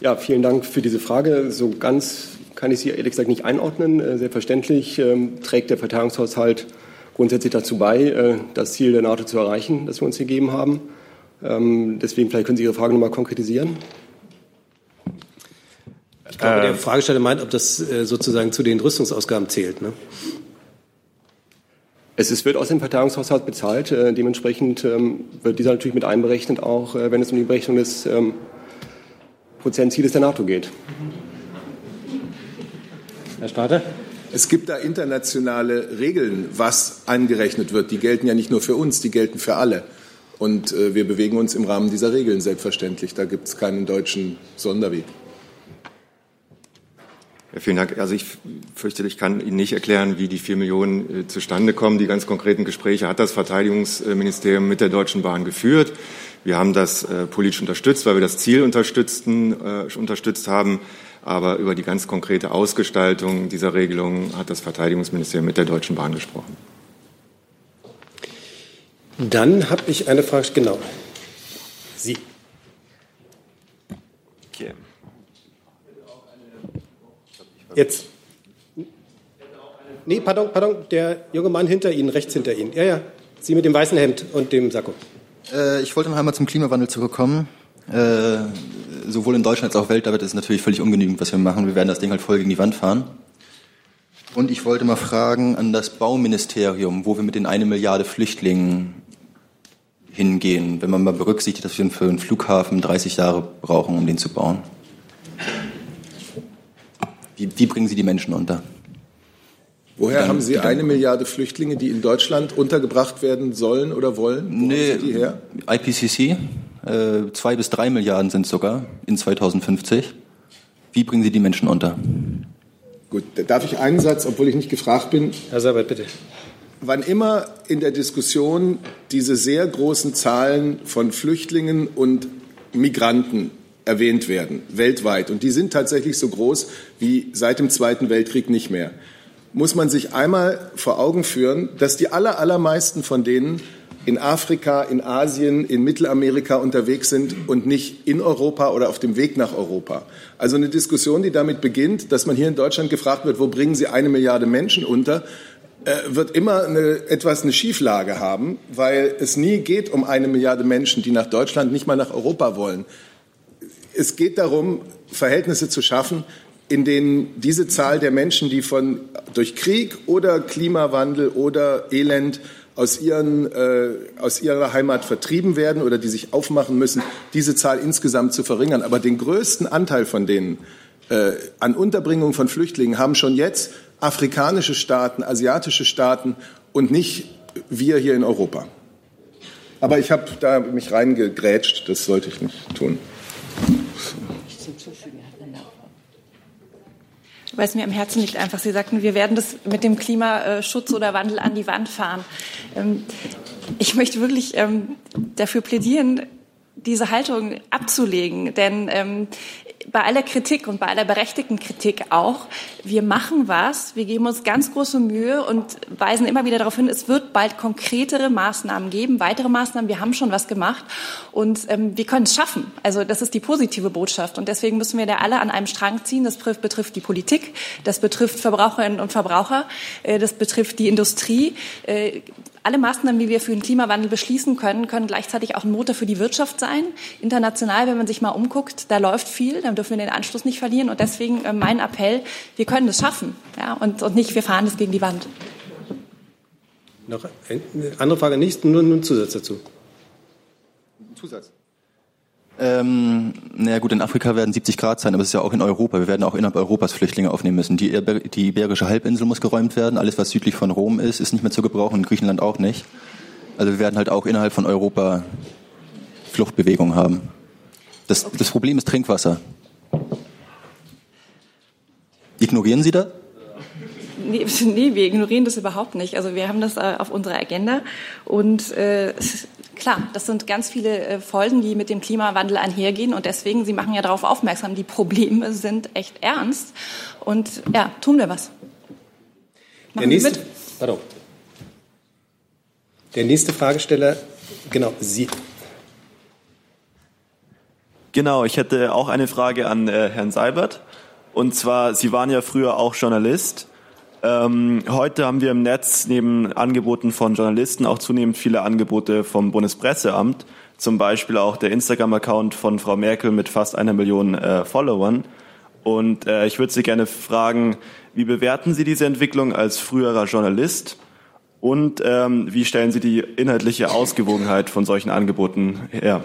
Ja, vielen Dank für diese Frage. So ganz kann ich sie ehrlich gesagt nicht einordnen. Äh, selbstverständlich ähm, trägt der Verteidigungshaushalt grundsätzlich dazu bei, äh, das Ziel der NATO zu erreichen, das wir uns gegeben haben. Ähm, deswegen vielleicht können Sie Ihre Frage noch mal konkretisieren. Ich glaube, der Fragesteller meint, ob das äh, sozusagen zu den Rüstungsausgaben zählt. Ne? Es ist, wird aus dem Verteidigungshaushalt bezahlt. Äh, dementsprechend ähm, wird dieser natürlich mit einberechnet, auch äh, wenn es um die Berechnung des Prozentzieles der NATO geht. Herr Strater? Es gibt da internationale Regeln, was angerechnet wird. Die gelten ja nicht nur für uns, die gelten für alle. Und äh, wir bewegen uns im Rahmen dieser Regeln selbstverständlich. Da gibt es keinen deutschen Sonderweg. Ja, vielen Dank. Also ich fürchte, ich kann Ihnen nicht erklären, wie die vier Millionen äh, zustande kommen. Die ganz konkreten Gespräche hat das Verteidigungsministerium mit der Deutschen Bahn geführt. Wir haben das äh, politisch unterstützt, weil wir das Ziel unterstützten, äh, unterstützt haben. Aber über die ganz konkrete Ausgestaltung dieser Regelung hat das Verteidigungsministerium mit der Deutschen Bahn gesprochen. Dann habe ich eine Frage. Genau. Sie. Okay. Jetzt. Nee, pardon, pardon, der junge Mann hinter Ihnen, rechts hinter Ihnen. Ja, ja, Sie mit dem weißen Hemd und dem Sakko. Äh, ich wollte noch einmal zum Klimawandel zurückkommen. Äh, sowohl in Deutschland als auch weltweit ist es natürlich völlig ungenügend, was wir machen. Wir werden das Ding halt voll gegen die Wand fahren. Und ich wollte mal fragen an das Bauministerium, wo wir mit den eine Milliarde Flüchtlingen hingehen, wenn man mal berücksichtigt, dass wir für einen Flughafen 30 Jahre brauchen, um den zu bauen. Wie, wie bringen Sie die Menschen unter? Woher Dann- haben Sie eine Milliarde Flüchtlinge, die in Deutschland untergebracht werden sollen oder wollen? Wo Nee, haben Sie die her? IPCC, äh, zwei bis drei Milliarden sind sogar in 2050. Wie bringen Sie die Menschen unter? Gut, da darf ich einen Satz, obwohl ich nicht gefragt bin? Herr Sabat, bitte. Wann immer in der Diskussion diese sehr großen Zahlen von Flüchtlingen und Migranten erwähnt werden, weltweit, und die sind tatsächlich so groß wie seit dem Zweiten Weltkrieg nicht mehr, muss man sich einmal vor Augen führen, dass die aller, allermeisten von denen in Afrika, in Asien, in Mittelamerika unterwegs sind und nicht in Europa oder auf dem Weg nach Europa. Also eine Diskussion, die damit beginnt, dass man hier in Deutschland gefragt wird, wo bringen Sie eine Milliarde Menschen unter, äh, wird immer eine, etwas eine Schieflage haben, weil es nie geht um eine Milliarde Menschen, die nach Deutschland, nicht mal nach Europa wollen. Es geht darum, Verhältnisse zu schaffen, in denen diese Zahl der Menschen, die von, durch Krieg oder Klimawandel oder Elend aus, ihren, äh, aus ihrer Heimat vertrieben werden oder die sich aufmachen müssen, diese Zahl insgesamt zu verringern. Aber den größten Anteil von denen äh, an Unterbringung von Flüchtlingen haben schon jetzt afrikanische Staaten, asiatische Staaten und nicht wir hier in Europa. Aber ich habe da mich reingegrätscht, das sollte ich nicht tun. Weil es mir am Herzen liegt einfach. Sie sagten, wir werden das mit dem Klimaschutz oder Wandel an die Wand fahren. Ähm, Ich möchte wirklich ähm, dafür plädieren, diese Haltung abzulegen. Denn ähm, bei aller Kritik und bei aller berechtigten Kritik auch, wir machen was, wir geben uns ganz große Mühe und weisen immer wieder darauf hin, es wird bald konkretere Maßnahmen geben, weitere Maßnahmen, wir haben schon was gemacht und ähm, wir können es schaffen. Also das ist die positive Botschaft und deswegen müssen wir da alle an einem Strang ziehen. Das betrifft, die Politik, das betrifft Verbraucherinnen und Verbraucher, äh, das betrifft die Industrie. Äh, alle Maßnahmen, die wir für den Klimawandel beschließen können, können gleichzeitig auch ein Motor für die Wirtschaft sein. International, wenn man sich mal umguckt, da läuft viel, da dürfen wir den Anschluss nicht verlieren. Und deswegen äh, mein Appell, wir können es schaffen ja, und, und nicht, wir fahren es gegen die Wand. Noch eine andere Frage nicht, nur, ein Zusatz dazu. Zusatz. Ähm, naja gut, in Afrika werden 70 Grad sein, aber es ist ja auch in Europa. Wir werden auch innerhalb Europas Flüchtlinge aufnehmen müssen. Die, Iber die Iberische Halbinsel muss geräumt werden. Alles, was südlich von Rom ist, ist nicht mehr zu gebrauchen und Griechenland auch nicht. Also wir werden halt auch innerhalb von Europa Fluchtbewegungen haben. Das, das Problem ist Trinkwasser. Ignorieren Sie das? Nee, nee, wir ignorieren das überhaupt nicht. Also wir haben das äh, auf unserer Agenda und äh, klar, das sind ganz viele äh, Folgen, die mit dem Klimawandel einhergehen und deswegen, Sie machen ja darauf aufmerksam, die Probleme sind echt ernst und ja, tun wir was. Der Machen nächste, mit. pardon. Der nächste Fragesteller, genau, Sie. Genau, ich hätte auch eine Frage an äh, Herrn Seibert. Und zwar, Sie waren ja früher auch Journalist. Ähm, heute haben wir im Netz neben Angeboten von Journalisten auch zunehmend viele Angebote vom Bundespresseamt. Zum Beispiel auch der Instagram-Account von Frau Merkel mit fast einer Million äh, Followern. Und äh, ich würde Sie gerne fragen, wie bewerten Sie diese Entwicklung als früherer Journalist? Und ähm, wie stellen Sie die inhaltliche Ausgewogenheit von solchen Angeboten her?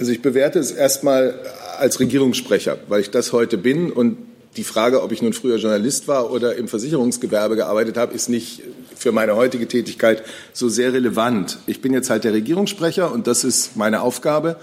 Also ich bewerte es erstmal als Regierungssprecher, weil ich das heute bin und die Frage, ob ich nun früher Journalist war oder im Versicherungsgewerbe gearbeitet habe, ist nicht für meine heutige Tätigkeit so sehr relevant. Ich bin jetzt halt der Regierungssprecher und das ist meine Aufgabe.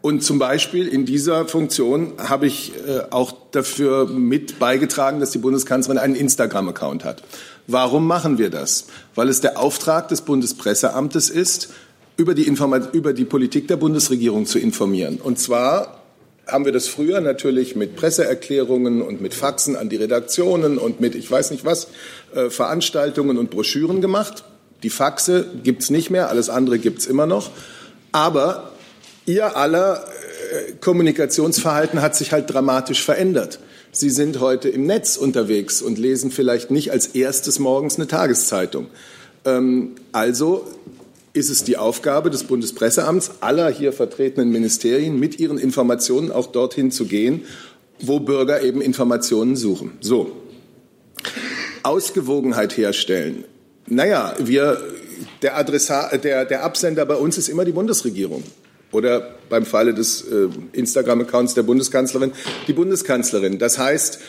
Und zum Beispiel in dieser Funktion habe ich äh, auch dafür mit beigetragen, dass die Bundeskanzlerin einen Instagram-Account hat. Warum machen wir das? Weil es der Auftrag des Bundespresseamtes ist, über die, über die Politik der Bundesregierung zu informieren. Und zwar haben wir das früher natürlich mit Presseerklärungen und mit Faxen an die Redaktionen und mit ich weiß nicht was äh, Veranstaltungen und Broschüren gemacht. Die Faxe gibt's nicht mehr, alles andere gibt's immer noch. Aber Ihr aller äh, Kommunikationsverhalten hat sich halt dramatisch verändert. Sie sind heute im Netz unterwegs und lesen vielleicht nicht als erstes morgens eine Tageszeitung. Ähm, also ist es die Aufgabe des Bundespresseamts, aller hier vertretenen Ministerien mit ihren Informationen auch dorthin zu gehen, wo Bürger eben Informationen suchen. So. Ausgewogenheit herstellen. Naja, wir, der, Adressat, der, der Absender bei uns ist immer die Bundesregierung oder beim Falle des äh, Instagram-Accounts der Bundeskanzlerin die Bundeskanzlerin. Das heißt,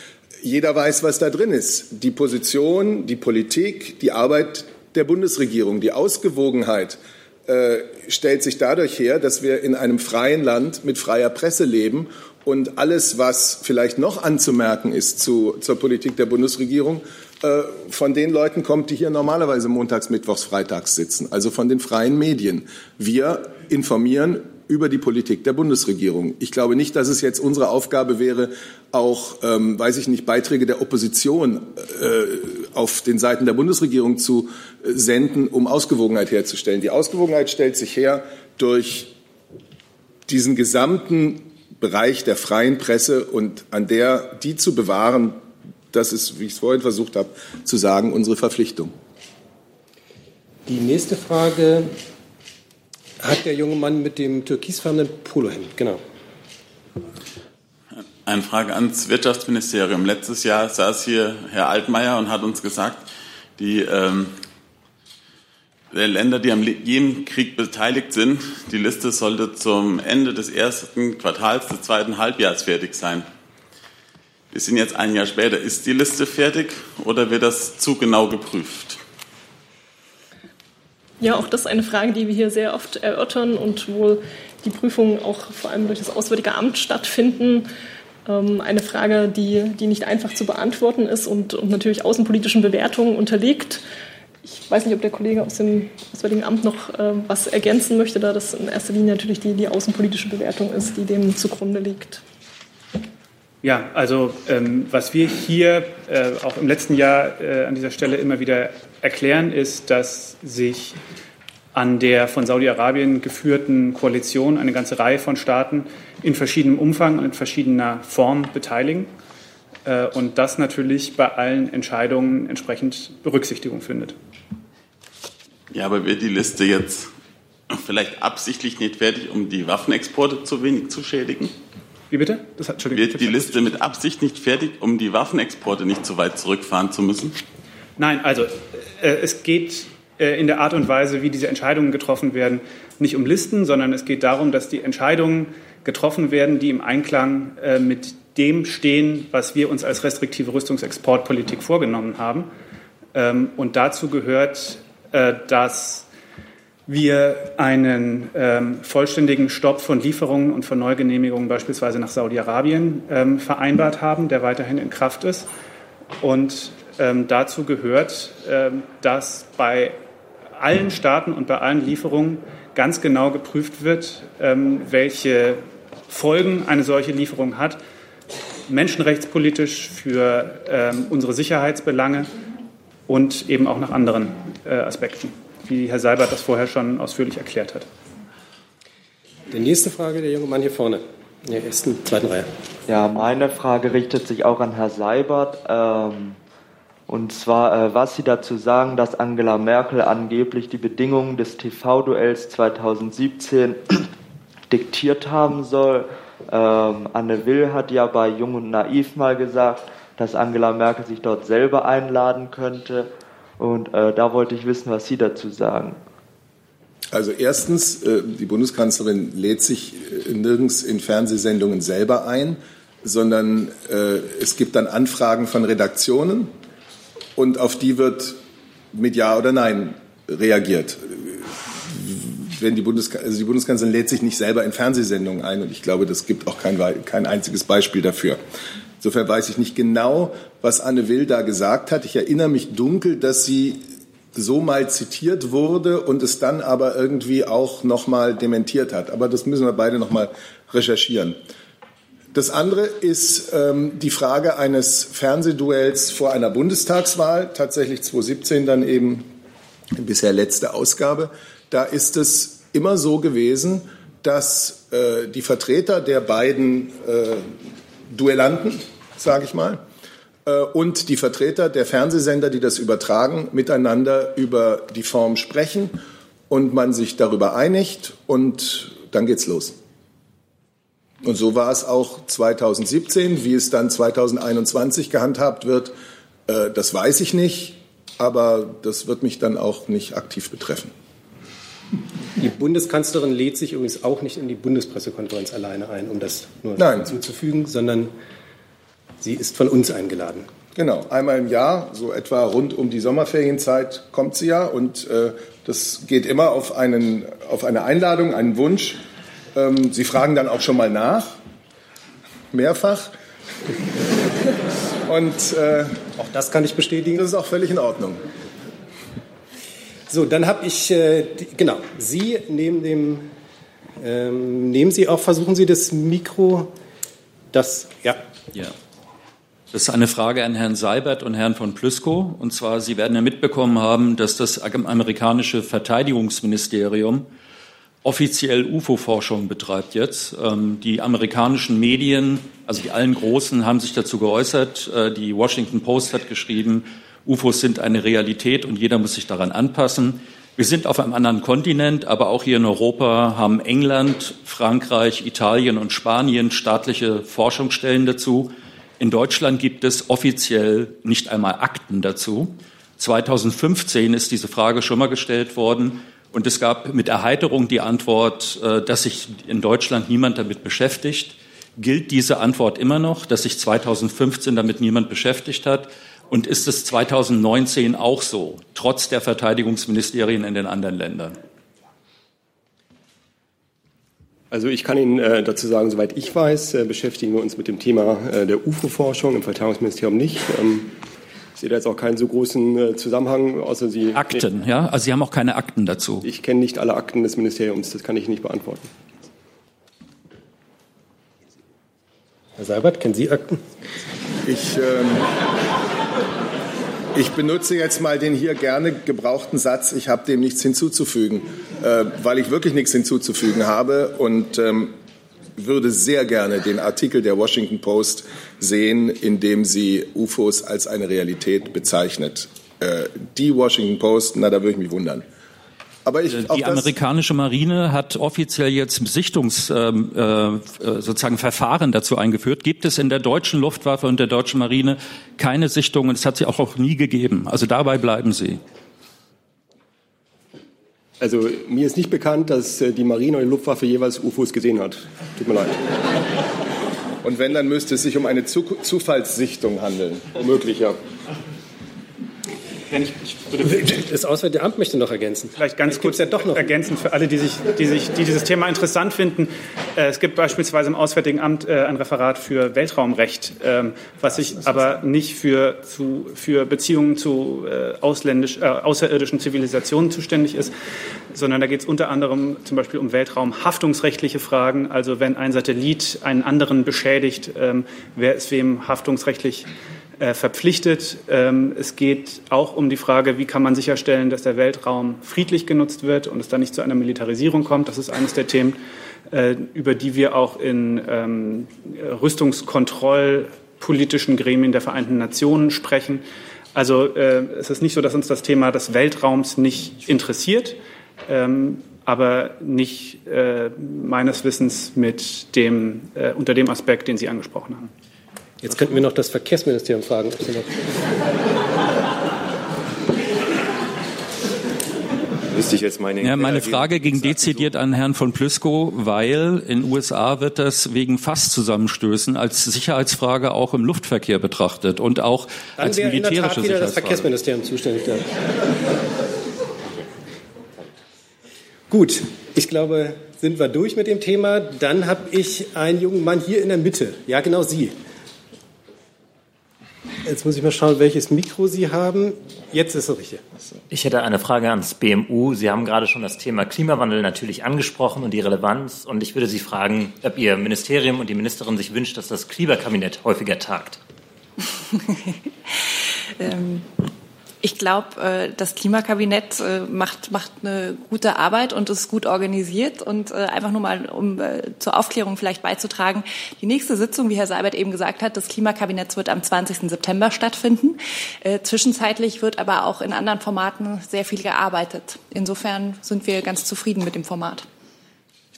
jeder weiß, was da drin ist. Die Position, die Politik, die Arbeit der Bundesregierung, die Ausgewogenheit äh, stellt sich dadurch her, dass wir in einem freien Land mit freier Presse leben und alles, was vielleicht noch anzumerken ist zu, zur Politik der Bundesregierung, äh, von den Leuten kommt, die hier normalerweise montags, mittwochs, freitags sitzen, also von den freien Medien. Wir informieren über die Politik der Bundesregierung. Ich glaube nicht, dass es jetzt unsere Aufgabe wäre, auch, ähm, weiß ich nicht, Beiträge der Opposition äh, auf den Seiten der Bundesregierung zu äh, senden, um Ausgewogenheit herzustellen. Die Ausgewogenheit stellt sich her durch diesen gesamten Bereich der freien Presse und an der die zu bewahren, das ist, wie ich es vorhin versucht habe zu sagen, unsere Verpflichtung. Die nächste Frage hat der junge Mann mit dem türkisfarbenen Polohemd. Genau. Eine Frage ans Wirtschaftsministerium. Letztes Jahr saß hier Herr Altmaier und hat uns gesagt, die ähm, Länder, die am Jemenkrieg beteiligt sind, die Liste sollte zum Ende des ersten Quartals des zweiten Halbjahres fertig sein. Wir sind jetzt ein Jahr später. Ist die Liste fertig oder wird das zu genau geprüft? Ja, auch das ist eine Frage, die wir hier sehr oft erörtern und wo die Prüfungen auch vor allem durch das Auswärtige Amt stattfinden. Ähm, eine Frage, die, die nicht einfach zu beantworten ist und, und natürlich außenpolitischen Bewertungen unterliegt. Ich weiß nicht, ob der Kollege aus dem Auswärtigen Amt noch äh, was ergänzen möchte, da das in erster Linie natürlich die, die außenpolitische Bewertung ist, die dem zugrunde liegt. Ja, also ähm, was wir hier äh, auch im letzten Jahr äh, an dieser Stelle immer wieder erklären, ist, dass sich an der von Saudi-Arabien geführten Koalition eine ganze Reihe von Staaten in verschiedenem Umfang und in verschiedener Form beteiligen äh, und das natürlich bei allen Entscheidungen entsprechend Berücksichtigung findet. Ja, aber wird die Liste jetzt vielleicht absichtlich nicht fertig, um die Waffenexporte zu wenig zu schädigen? Wie bitte? Das hat, Wird die Liste mit Absicht nicht fertig, um die Waffenexporte nicht so weit zurückfahren zu müssen? Nein, also äh, es geht äh, in der Art und Weise, wie diese Entscheidungen getroffen werden, nicht um Listen, sondern es geht darum, dass die Entscheidungen getroffen werden, die im Einklang äh, mit dem stehen, was wir uns als restriktive Rüstungsexportpolitik vorgenommen haben. Ähm, und dazu gehört, äh, dass wir einen ähm, vollständigen Stopp von Lieferungen und von Neugenehmigungen beispielsweise nach Saudi-Arabien ähm, vereinbart haben, der weiterhin in Kraft ist. Und dazu gehört, dass bei allen Staaten und bei allen Lieferungen ganz genau geprüft wird, welche Folgen eine solche Lieferung hat, menschenrechtspolitisch für ähm, unsere Sicherheitsbelange und eben auch nach anderen äh, Aspekten wie Herr Seibert das vorher schon ausführlich erklärt hat. Die nächste Frage, der junge Mann hier vorne, in der ersten, zweiten Reihe. Ja, meine Frage richtet sich auch an Herrn Seibert. Ähm, und zwar, äh, was Sie dazu sagen, dass Angela Merkel angeblich die Bedingungen des TV-Duells 2017 diktiert haben soll. Ähm, Anne Will hat ja bei Jung und Naiv mal gesagt, dass Angela Merkel sich dort selber einladen könnte. Und äh, da wollte ich wissen, was Sie dazu sagen. Also erstens, äh, die Bundeskanzlerin lädt sich äh, nirgends in Fernsehsendungen selber ein, sondern äh, es gibt dann Anfragen von Redaktionen und auf die wird mit Ja oder Nein reagiert. Wenn die, Bundeska also die Bundeskanzlerin lädt sich nicht selber in Fernsehsendungen ein und ich glaube, das gibt auch kein, kein einziges Beispiel dafür. Insofern weiß ich nicht genau, was Anne Will da gesagt hat. Ich erinnere mich dunkel, dass sie so mal zitiert wurde und es dann aber irgendwie auch noch mal dementiert hat. Aber das müssen wir beide noch mal recherchieren. Das andere ist ähm, die Frage eines Fernsehduells vor einer Bundestagswahl, tatsächlich 2017 dann eben bisher letzte Ausgabe. Da ist es immer so gewesen, dass äh, die Vertreter der beiden äh, Duellanten, sage ich mal, äh, und die Vertreter der Fernsehsender, die das übertragen, miteinander über die Form sprechen und man sich darüber einigt und dann geht's los. Und so war es auch 2017. Wie es dann 2021 gehandhabt wird, äh, das weiß ich nicht, aber das wird mich dann auch nicht aktiv betreffen. Die Bundeskanzlerin lädt sich übrigens auch nicht in die Bundespressekonferenz alleine ein, um das nur Nein. hinzuzufügen, sondern sie ist von uns eingeladen. Genau, einmal im Jahr, so etwa rund um die Sommerferienzeit kommt sie ja und äh, das geht immer auf, einen, auf eine Einladung, einen Wunsch. Ähm, sie fragen dann auch schon mal nach, mehrfach. und äh, auch das kann ich bestätigen. Das ist auch völlig in Ordnung. So, dann habe ich, äh, die, genau, Sie neben dem, ähm, nehmen Sie auch, versuchen Sie das Mikro, das, ja. Ja. Das ist eine Frage an Herrn Seibert und Herrn von Plüskow. Und zwar, Sie werden ja mitbekommen haben, dass das amerikanische Verteidigungsministerium offiziell UFO-Forschung betreibt jetzt. Ähm, die amerikanischen Medien, also die allen Großen, haben sich dazu geäußert. Äh, die Washington Post hat geschrieben, UFOs sind eine Realität und jeder muss sich daran anpassen. Wir sind auf einem anderen Kontinent, aber auch hier in Europa haben England, Frankreich, Italien und Spanien staatliche Forschungsstellen dazu. In Deutschland gibt es offiziell nicht einmal Akten dazu. 2015 ist diese Frage schon mal gestellt worden und es gab mit Erheiterung die Antwort, äh, dass sich in Deutschland niemand damit beschäftigt. Gilt diese Antwort immer noch, dass sich 2015 damit niemand beschäftigt hat? Und ist es 2019 auch so, trotz der Verteidigungsministerien in den anderen Ländern? Also ich kann Ihnen äh, dazu sagen, soweit ich weiß, äh, beschäftigen wir uns mit dem Thema äh, der UFO-Forschung im Verteidigungsministerium nicht. Ähm, ich sehe da jetzt auch keinen so großen Zusammenhang, außer Sie. Akten, ja? Also Sie haben auch keine Akten dazu. Ich kenne nicht alle Akten des Ministeriums, das kann ich nicht beantworten. Herr Seibert, kennen Sie Akten? Ich. Ähm ich benutze jetzt mal den hier gerne gebrauchten Satz, ich habe dem nichts hinzuzufügen, äh, weil ich wirklich nichts hinzuzufügen habe und ähm, würde sehr gerne den Artikel der Washington Post sehen, in dem sie UFOs als eine Realität bezeichnet. Äh, die Washington Post, na, da würde ich mich wundern. Aber ich, die amerikanische Marine hat offiziell jetzt Sichtungs ähm, äh, sozusagen Verfahren dazu eingeführt. Gibt es in der deutschen Luftwaffe und der deutschen Marine keine Sichtungen? Das hat sie auch noch nie gegeben. Also dabei bleiben Sie. Also mir ist nicht bekannt, dass äh, die Marine oder die Luftwaffe jeweils UFOs gesehen hat. Tut mir leid. Und wenn, dann müsste es sich um eine Zufallssichtung handeln. Womöglich, ja. Ich, ich das Auswärtige Amt möchte noch ergänzen. Vielleicht ganz kurz ja doch noch ergänzen für alle, die, sich, die, sich, die dieses Thema interessant finden. Äh, es gibt beispielsweise im Auswärtigen Amt äh, ein Referat für Weltraumrecht, ähm, was sich aber nicht für, zu, für Beziehungen zu äh, ausländisch, äh, außerirdischen Zivilisationen zuständig ist, sondern da geht es unter anderem zum Beispiel um Weltraumhaftungsrechtliche Fragen. Also wenn ein Satellit einen anderen beschädigt, ähm, wer ist wem haftungsrechtlich verpflichtet. Ähm, es geht auch um die Frage, wie kann man sicherstellen, dass der Weltraum friedlich genutzt wird und es dann nicht zu einer Militarisierung kommt. Das ist eines der Themen, äh, über die wir auch in ähm, Rüstungskontrollpolitischen Gremien der Vereinten Nationen sprechen. Also äh, es ist nicht so, dass uns das Thema des Weltraums nicht interessiert, ähm, aber nicht meines Wissens mit dem, unter dem Aspekt, den Sie angesprochen haben. Jetzt könnten wir noch das Verkehrsministerium fragen. Ob Sie noch Wüsste ich jetzt meine Ja, meine Frage ging dezidiert an Herrn von Plüskow, weil in den USA wird das wegen Fasszusammenstößen als Sicherheitsfrage auch im Luftverkehr betrachtet und auch Dann als wäre in der Tat militärische wieder das. Verkehrsministerium zuständig. Gut, ich glaube, sind wir durch mit dem Thema. Dann habe ich einen jungen Mann hier in der Mitte. Ja, genau Sie. Jetzt muss ich mal schauen, welches Mikro Sie haben. Jetzt ist es richtig. Ich hätte eine Frage ans BMU. Sie haben gerade schon das Thema Klimawandel natürlich angesprochen und die Relevanz. Und ich würde Sie fragen, ob Ihr Ministerium und die Ministerin sich wünscht, dass das Klimakabinett häufiger tagt. Ähm, ich glaube, äh, das Klimakabinett äh, macht, macht eine gute Arbeit und ist gut organisiert. Und äh, einfach nur mal, um zur Aufklärung vielleicht beizutragen, die nächste Sitzung, wie Herr Seibert eben gesagt hat, des Klimakabinetts wird am 20. September stattfinden. Zwischenzeitlich wird aber auch in anderen Formaten sehr viel gearbeitet. Insofern sind wir ganz zufrieden mit dem Format.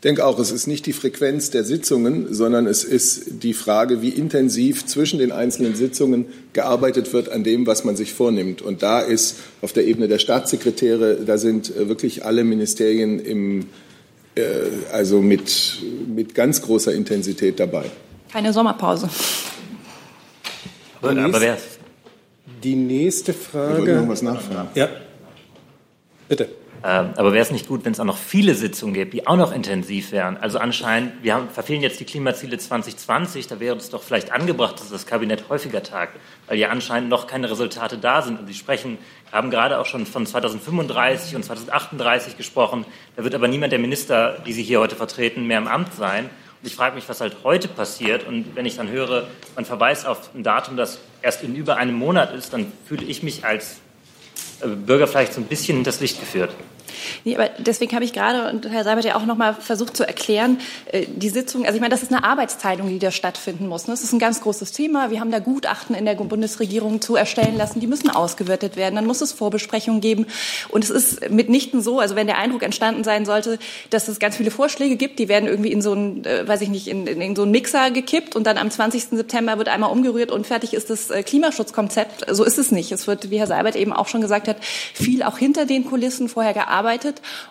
Ich denke auch, es ist nicht die Frequenz der Sitzungen, sondern es ist die Frage, wie intensiv zwischen den einzelnen Sitzungen gearbeitet wird an dem, was man sich vornimmt. Und da ist auf der Ebene der Staatssekretäre, da sind äh, wirklich alle Ministerien im, äh, also mit, mit ganz großer Intensität dabei. Keine Sommerpause. Aber, aber wer, Die nächste Ich wollte Frage. noch was nachfragen. Ja, bitte. Ähm, aber wäre es nicht gut, wenn es auch noch viele Sitzungen gäbe, die auch noch intensiv wären? Also anscheinend, wir haben, verfehlen jetzt die Klimaziele 2020, da wäre es doch vielleicht angebracht, dass das Kabinett häufiger tagt, weil ja anscheinend noch keine Resultate da sind. Und Sie sprechen, haben gerade auch schon von 2035 und 2038 gesprochen. Da wird aber niemand der Minister, die Sie hier heute vertreten, mehr im Amt sein. Und ich frage mich, was halt heute passiert. Und wenn ich dann höre, man verweist auf ein Datum, das erst in über einem Monat ist, dann fühle ich mich als Bürger vielleicht so ein bisschen hinters Licht geführt. Nee, aber deswegen habe ich gerade, und Herr Seibert ja auch noch mal versucht zu erklären, äh, die Sitzung, also ich meine, das ist eine Arbeitsteilung, die da stattfinden muss. ne? Das ist ein ganz großes Thema. Wir haben da Gutachten in der Bundesregierung zu erstellen lassen, die müssen ausgewertet werden. Dann muss es Vorbesprechungen geben. Und es ist mitnichten so, also wenn der Eindruck entstanden sein sollte, dass es ganz viele Vorschläge gibt, die werden irgendwie in so einen, äh, weiß ich nicht, in, in, in so einen Mixer gekippt und dann am 20. September wird einmal umgerührt und fertig ist das äh, Klimaschutzkonzept. So ist es nicht. Es wird, wie Herr Seibert eben auch schon gesagt hat, viel auch hinter den Kulissen vorher gearbeitet.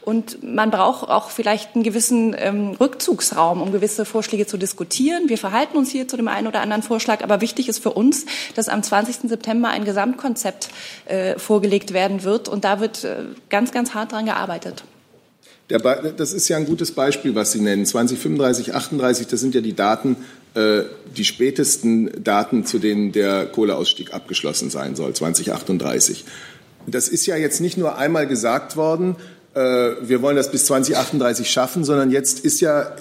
Und man braucht auch vielleicht einen gewissen ähm, Rückzugsraum, um gewisse Vorschläge zu diskutieren. Wir verhalten uns hier zu dem einen oder anderen Vorschlag. Aber wichtig ist für uns, dass am 20. September ein Gesamtkonzept äh, vorgelegt werden wird. Und da wird äh, ganz, ganz hart dran gearbeitet. Das ist ja ein gutes Beispiel, was Sie nennen. 2035, 38, das sind ja die Daten, äh, die spätesten Daten, zu denen der Kohleausstieg abgeschlossen sein soll, 2038. Das ist ja jetzt nicht nur einmal gesagt worden, äh, wir wollen das bis 2038 schaffen, sondern jetzt ist ja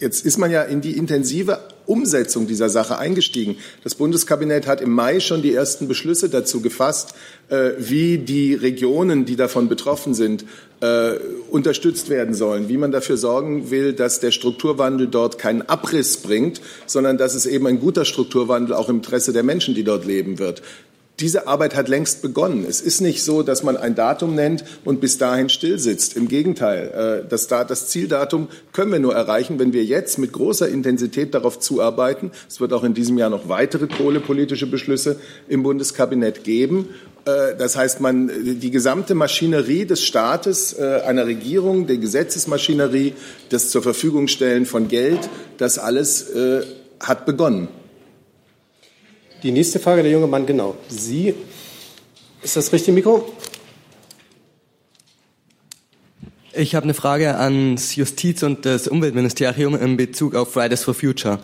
Jetzt ist man ja in die intensive Umsetzung dieser Sache eingestiegen. Das Bundeskabinett hat im Mai schon die ersten Beschlüsse dazu gefasst, äh, wie die Regionen, die davon betroffen sind, äh, unterstützt werden sollen, wie man dafür sorgen will, dass der Strukturwandel dort keinen Abriss bringt, sondern dass es eben ein guter Strukturwandel auch im Interesse der Menschen, die dort leben wird. Diese Arbeit hat längst begonnen. Es ist nicht so, dass man ein Datum nennt und bis dahin stillsitzt. Im Gegenteil, äh, das, Da- das Zieldatum können wir nur erreichen, wenn wir jetzt mit großer Intensität darauf zuarbeiten. Es wird auch in diesem Jahr noch weitere kohlepolitische Beschlüsse im Bundeskabinett geben. Äh, Das heißt, man die gesamte Maschinerie des Staates, äh, einer Regierung, die Gesetzesmaschinerie, das zur Verfügung stellen von Geld, das alles hat begonnen. Die nächste Frage, der junge Mann, genau. Sie, ist das richtige Mikro? Ich habe eine Frage ans Justiz- und das Umweltministerium in Bezug auf Fridays for Future.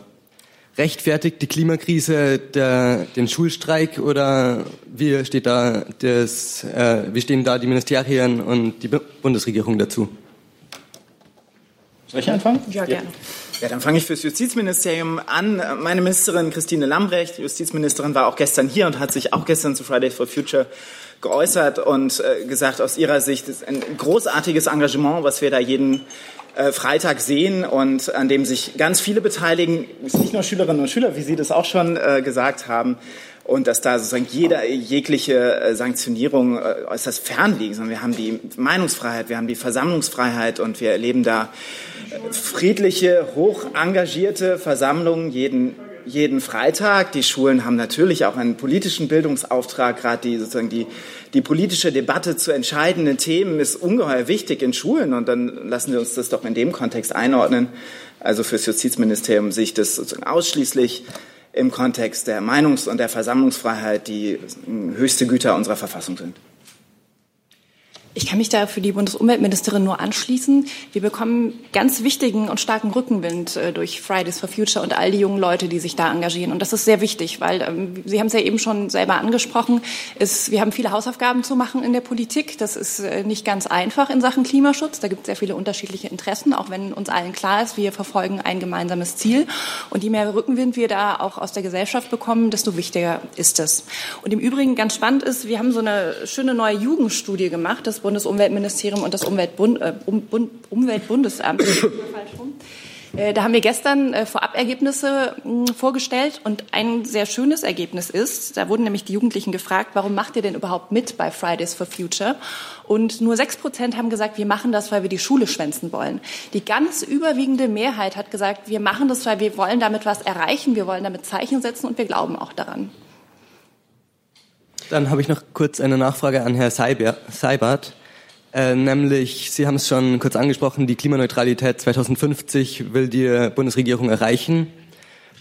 Rechtfertigt die Klimakrise der, den Schulstreik oder wie, steht da das, äh, wie stehen da die Ministerien und die Bu- Bundesregierung dazu? Soll ich anfangen? Ja, gerne. Ja, dann fange ich fürs Justizministerium an. Meine Ministerin Christine Lambrecht, Justizministerin, war auch gestern hier und hat sich auch gestern zu Fridays for Future geäußert und äh, gesagt, aus ihrer Sicht ist ein großartiges Engagement, was wir da jeden äh, Freitag sehen und an dem sich ganz viele beteiligen, nicht nur Schülerinnen und Schüler, wie Sie das auch schon äh, gesagt haben, und dass da sozusagen jeder, jegliche äh, Sanktionierung äh, äußerst fern liegt, sondern wir haben die Meinungsfreiheit, wir haben die Versammlungsfreiheit und wir erleben da äh, friedliche, hoch engagierte Versammlungen jeden jeden Freitag. Die Schulen haben natürlich auch einen politischen Bildungsauftrag. Gerade die sozusagen die, die politische Debatte zu entscheidenden Themen ist ungeheuer wichtig in Schulen. Und dann lassen wir uns das doch in dem Kontext einordnen. Also fürs Justizministerium sehe ich das sozusagen ausschließlich im Kontext der Meinungs- und der Versammlungsfreiheit, die höchste Güter unserer Verfassung sind. Ich kann mich da für die Bundesumweltministerin nur anschließen. Wir bekommen ganz wichtigen und starken Rückenwind äh, durch Fridays for Future und all die jungen Leute, die sich da engagieren. Und das ist sehr wichtig, weil ähm, Sie haben es ja eben schon selber angesprochen. Ist, wir haben viele Hausaufgaben zu machen in der Politik. Das ist äh, nicht ganz einfach in Sachen Klimaschutz. Da gibt es sehr viele unterschiedliche Interessen, auch wenn uns allen klar ist, wir verfolgen ein gemeinsames Ziel. Und je mehr Rückenwind wir da auch aus der Gesellschaft bekommen, desto wichtiger ist es. Und im Übrigen ganz spannend ist, wir haben so eine schöne neue Jugendstudie gemacht. Das Bundesumweltministerium und das Umweltbund, äh, um, Umweltbundesamt. Äh, da haben wir gestern äh, Vorabergebnisse mh, vorgestellt und ein sehr schönes Ergebnis ist, da wurden nämlich die Jugendlichen gefragt, warum macht ihr denn überhaupt mit bei Fridays for Future? Und nur sechs Prozent haben gesagt, wir machen das, weil wir die Schule schwänzen wollen. Die ganz überwiegende Mehrheit hat gesagt, wir machen das, weil wir wollen damit was erreichen, wir wollen damit Zeichen setzen und wir glauben auch daran. Dann habe ich noch kurz eine Nachfrage an Herrn Seibert. Äh, nämlich, Sie haben es schon kurz angesprochen, die Klimaneutralität 2050 will die Bundesregierung erreichen.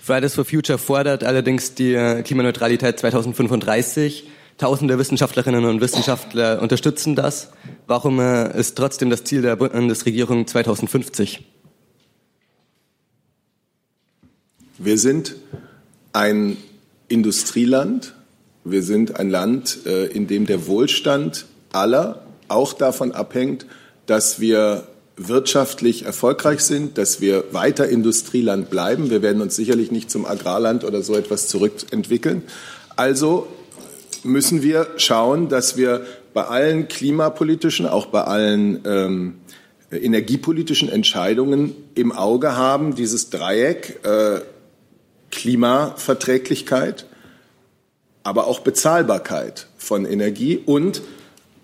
Fridays for Future fordert allerdings die Klimaneutralität 2035. Tausende Wissenschaftlerinnen und Wissenschaftler unterstützen das. Warum äh, ist trotzdem das Ziel der Bundesregierung 2050? Wir sind ein Industrieland wir sind ein Land, äh, in dem der Wohlstand aller auch davon abhängt, dass wir wirtschaftlich erfolgreich sind, dass wir weiter Industrieland bleiben. Wir werden uns sicherlich nicht zum Agrarland oder so etwas zurückentwickeln. Also müssen wir schauen, dass wir bei allen klimapolitischen, auch bei allen ähm, energiepolitischen Entscheidungen im Auge haben, dieses Dreieck äh, Klimaverträglichkeit, aber auch Bezahlbarkeit von Energie und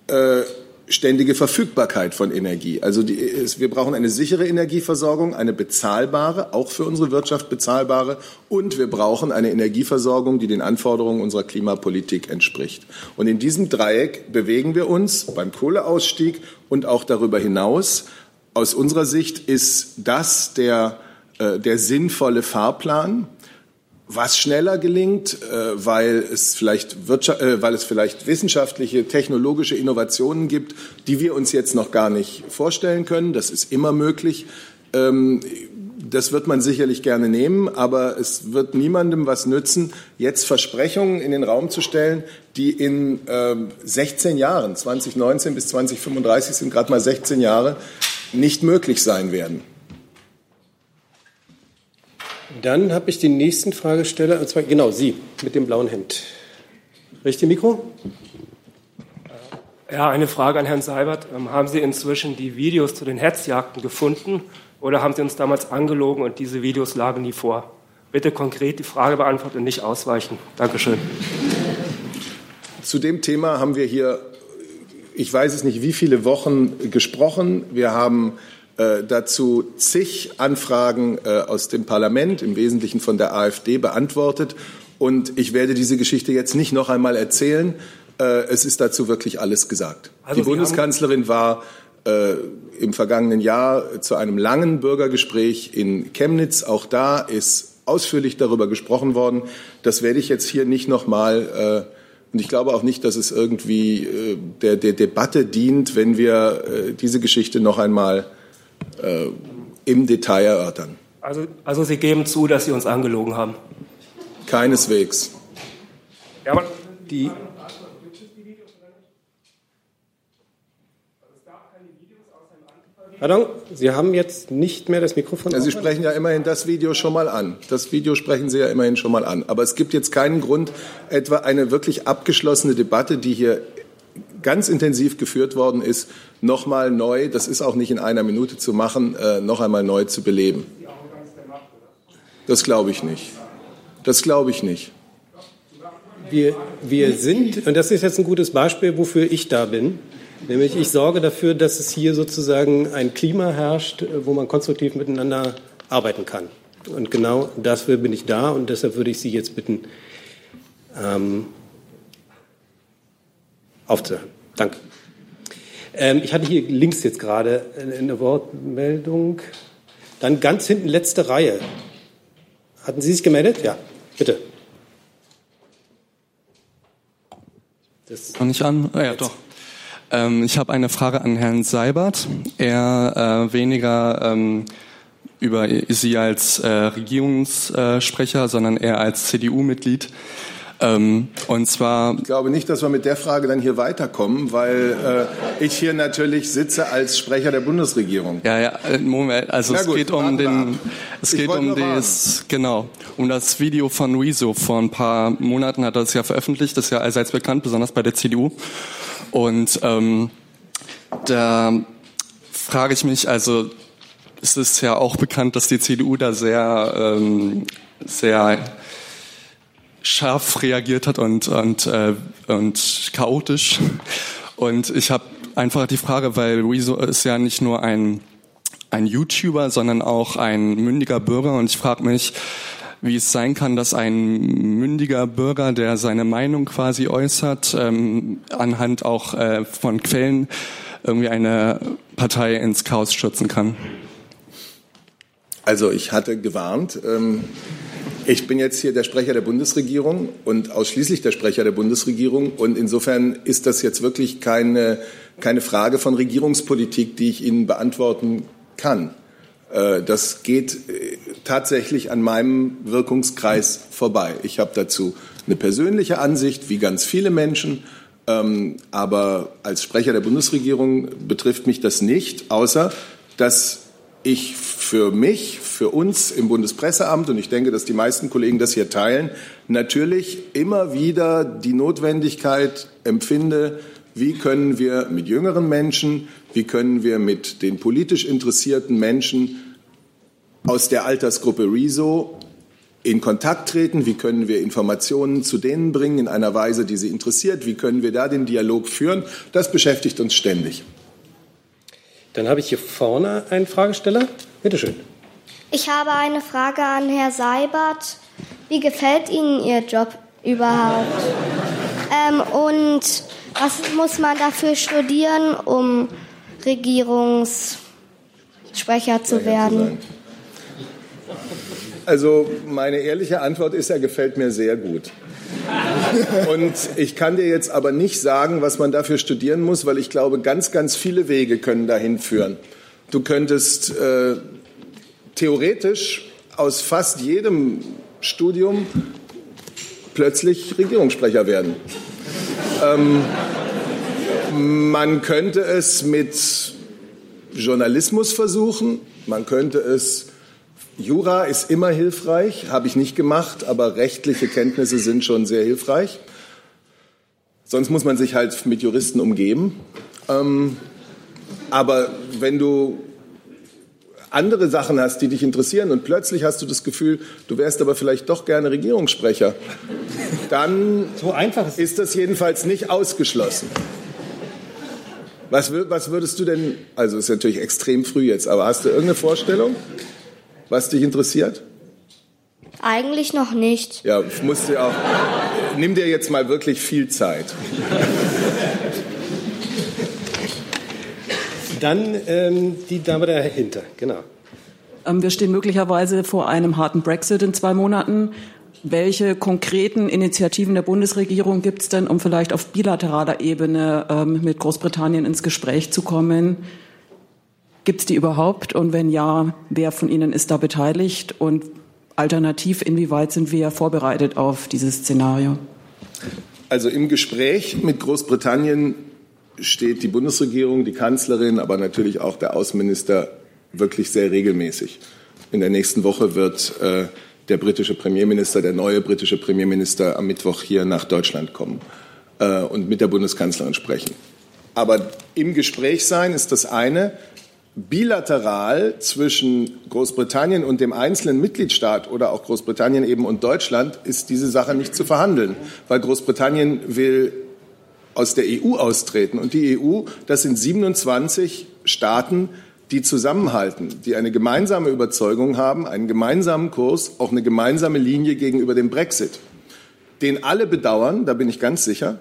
äh, ständige Verfügbarkeit von Energie. Also die, wir brauchen eine sichere Energieversorgung, eine bezahlbare, auch für unsere Wirtschaft bezahlbare, und wir brauchen eine Energieversorgung, die den Anforderungen unserer Klimapolitik entspricht. Und in diesem Dreieck bewegen wir uns beim Kohleausstieg und auch darüber hinaus. Aus unserer Sicht ist das der, äh, der sinnvolle Fahrplan was schneller gelingt, äh, weil es vielleicht Wirtschaft, äh, weil es vielleicht wissenschaftliche, technologische Innovationen gibt, die wir uns jetzt noch gar nicht vorstellen können. Das ist immer möglich. Ähm, das wird man sicherlich gerne nehmen, aber es wird niemandem was nützen, jetzt Versprechungen in den Raum zu stellen, die in 16 ähm, Jahren, 2019 bis 2035 sind gerade mal 16 Jahre, nicht möglich sein werden. Dann habe ich den nächsten Fragesteller, und zwar genau Sie mit dem blauen Hemd. Richtig Mikro? Ja, eine Frage an Herrn Seibert. Ähm, haben Sie inzwischen die Videos zu den Hetzjagden gefunden oder haben Sie uns damals angelogen und diese Videos lagen nie vor? Bitte konkret die Frage beantworten und nicht ausweichen. Dankeschön. Zu dem Thema haben wir hier, ich weiß es nicht, wie viele Wochen gesprochen. Wir haben äh, dazu zig Anfragen äh, aus dem Parlament, im Wesentlichen von der AfD, beantwortet. Und ich werde diese Geschichte jetzt nicht noch einmal erzählen. Äh, es ist dazu wirklich alles gesagt. Also Die Bundeskanzlerin war äh, im vergangenen Jahr zu einem langen Bürgergespräch in Chemnitz. Auch da ist ausführlich darüber gesprochen worden. Das werde ich jetzt hier nicht noch mal äh, und ich glaube auch nicht, dass es irgendwie äh, der, der Debatte dient, wenn wir äh, diese Geschichte noch einmal äh, im Detail erörtern. Also, also Sie geben zu, dass Sie uns angelogen haben? Keineswegs. Ja, aber die Pardon, Sie haben jetzt nicht mehr das Mikrofon. Ja, Sie sprechen ja immerhin das Video schon mal an. Das Video sprechen Sie ja immerhin schon mal an. Aber es gibt jetzt keinen Grund, etwa eine wirklich abgeschlossene Debatte, die hier ganz intensiv geführt worden ist, nochmal neu, das ist auch nicht in einer Minute zu machen, äh, noch einmal neu zu beleben. Das glaube ich nicht. Das glaube ich nicht. Wir, wir sind, und das ist jetzt ein gutes Beispiel, wofür ich da bin, nämlich ich sorge dafür, dass es hier sozusagen ein Klima herrscht, wo man konstruktiv miteinander arbeiten kann. Und genau dafür bin ich da und deshalb würde ich Sie jetzt bitten, ähm, aufzuhören. Danke. Ähm, ich hatte hier links jetzt gerade eine Wortmeldung. Dann ganz hinten letzte Reihe. Hatten Sie sich gemeldet? Ja, bitte. Das Noch nicht an? Ah, ja, doch. Ähm, ich habe eine Frage an Herrn Seibert. Er äh, weniger ähm, über Sie als äh, Regierungssprecher, sondern eher als CDU-Mitglied. Ähm, und zwar. Ich glaube nicht, dass wir mit der Frage dann hier weiterkommen, weil äh, ich hier natürlich sitze als Sprecher der Bundesregierung. Ja, ja, äh, Moment. Also Na es gut, geht um den, es geht um das, genau, um das Video von Rezo. Vor ein paar Monaten hat er es ja veröffentlicht. Das ist ja allseits bekannt, besonders bei der CDU. Und ähm, da frage ich mich, also es ist ja auch bekannt, dass die CDU da sehr, ähm, sehr scharf reagiert hat und, und, äh, und chaotisch. Und ich habe einfach die Frage, weil Rezo ist ja nicht nur ein, ein YouTuber, sondern auch ein mündiger Bürger. Und ich frage mich, wie es sein kann, dass ein mündiger Bürger, der seine Meinung quasi äußert, ähm, anhand auch äh, von Quellen irgendwie eine Partei ins Chaos stürzen kann. Also ich hatte gewarnt. Ähm ich bin jetzt hier der Sprecher der Bundesregierung und ausschließlich der Sprecher der Bundesregierung. Und insofern ist das jetzt wirklich keine, keine Frage von Regierungspolitik, die ich Ihnen beantworten kann. Äh, das geht äh, tatsächlich an meinem Wirkungskreis vorbei. Ich habe dazu eine persönliche Ansicht, wie ganz viele Menschen. Ähm, aber als Sprecher der Bundesregierung betrifft mich das nicht, außer dass ich für mich, für uns im Bundespresseamt, und ich denke, dass die meisten Kollegen das hier teilen, natürlich immer wieder die Notwendigkeit empfinde, wie können wir mit jüngeren Menschen, wie können wir mit den politisch interessierten Menschen aus der Altersgruppe Rezo in Kontakt treten, wie können wir Informationen zu denen bringen in einer Weise, die sie interessiert, wie können wir da den Dialog führen, das beschäftigt uns ständig. Dann habe ich hier vorne einen Fragesteller. Bitte schön. Ich habe eine Frage an Herrn Seibert. Wie gefällt Ihnen Ihr Job überhaupt? Ähm, und was muss man dafür studieren, um Regierungssprecher zu werden? Also meine ehrliche Antwort ist, er gefällt mir sehr gut. Und ich kann dir jetzt aber nicht sagen, was man dafür studieren muss, weil ich glaube, ganz, ganz viele Wege können dahin führen. Du könntest äh, theoretisch aus fast jedem Studium plötzlich Regierungssprecher werden. Ähm, man könnte es mit Journalismus versuchen, man könnte es Jura ist immer hilfreich, habe ich nicht gemacht, aber rechtliche Kenntnisse sind schon sehr hilfreich. Sonst muss man sich halt mit Juristen umgeben. Ähm, aber wenn du andere Sachen hast, die dich interessieren und plötzlich hast du das Gefühl, du wärst aber vielleicht doch gerne Regierungssprecher, dann so einfach ist, ist das jedenfalls nicht ausgeschlossen. Was, was würdest du denn, also ist natürlich extrem früh jetzt, aber hast du irgendeine Vorstellung? Was dich interessiert? Eigentlich noch nicht. Ja, musst du auch. Nimm dir jetzt mal wirklich viel Zeit. Dann ähm, die Dame dahinter, genau. Ähm, wir stehen möglicherweise vor einem harten Brexit in zwei Monaten. Welche konkreten Initiativen der Bundesregierung gibt es denn, um vielleicht auf bilateraler Ebene ähm, mit Großbritannien ins Gespräch zu kommen? Gibt es die überhaupt? Und wenn ja, wer von Ihnen ist da beteiligt? Und alternativ, inwieweit sind wir vorbereitet auf dieses Szenario? Also im Gespräch mit Großbritannien steht die Bundesregierung, die Kanzlerin, aber natürlich auch der Außenminister wirklich sehr regelmäßig. In der nächsten Woche wird äh, der britische Premierminister, der neue britische Premierminister am Mittwoch hier nach Deutschland kommen äh, und mit der Bundeskanzlerin sprechen. Aber im Gespräch sein ist das eine bilateral zwischen Großbritannien und dem einzelnen Mitgliedstaat oder auch Großbritannien eben und Deutschland ist diese Sache nicht zu verhandeln, weil Großbritannien will aus der EU austreten und die EU, das sind 27 Staaten, die zusammenhalten, die eine gemeinsame Überzeugung haben, einen gemeinsamen Kurs, auch eine gemeinsame Linie gegenüber dem Brexit, den alle bedauern, da bin ich ganz sicher.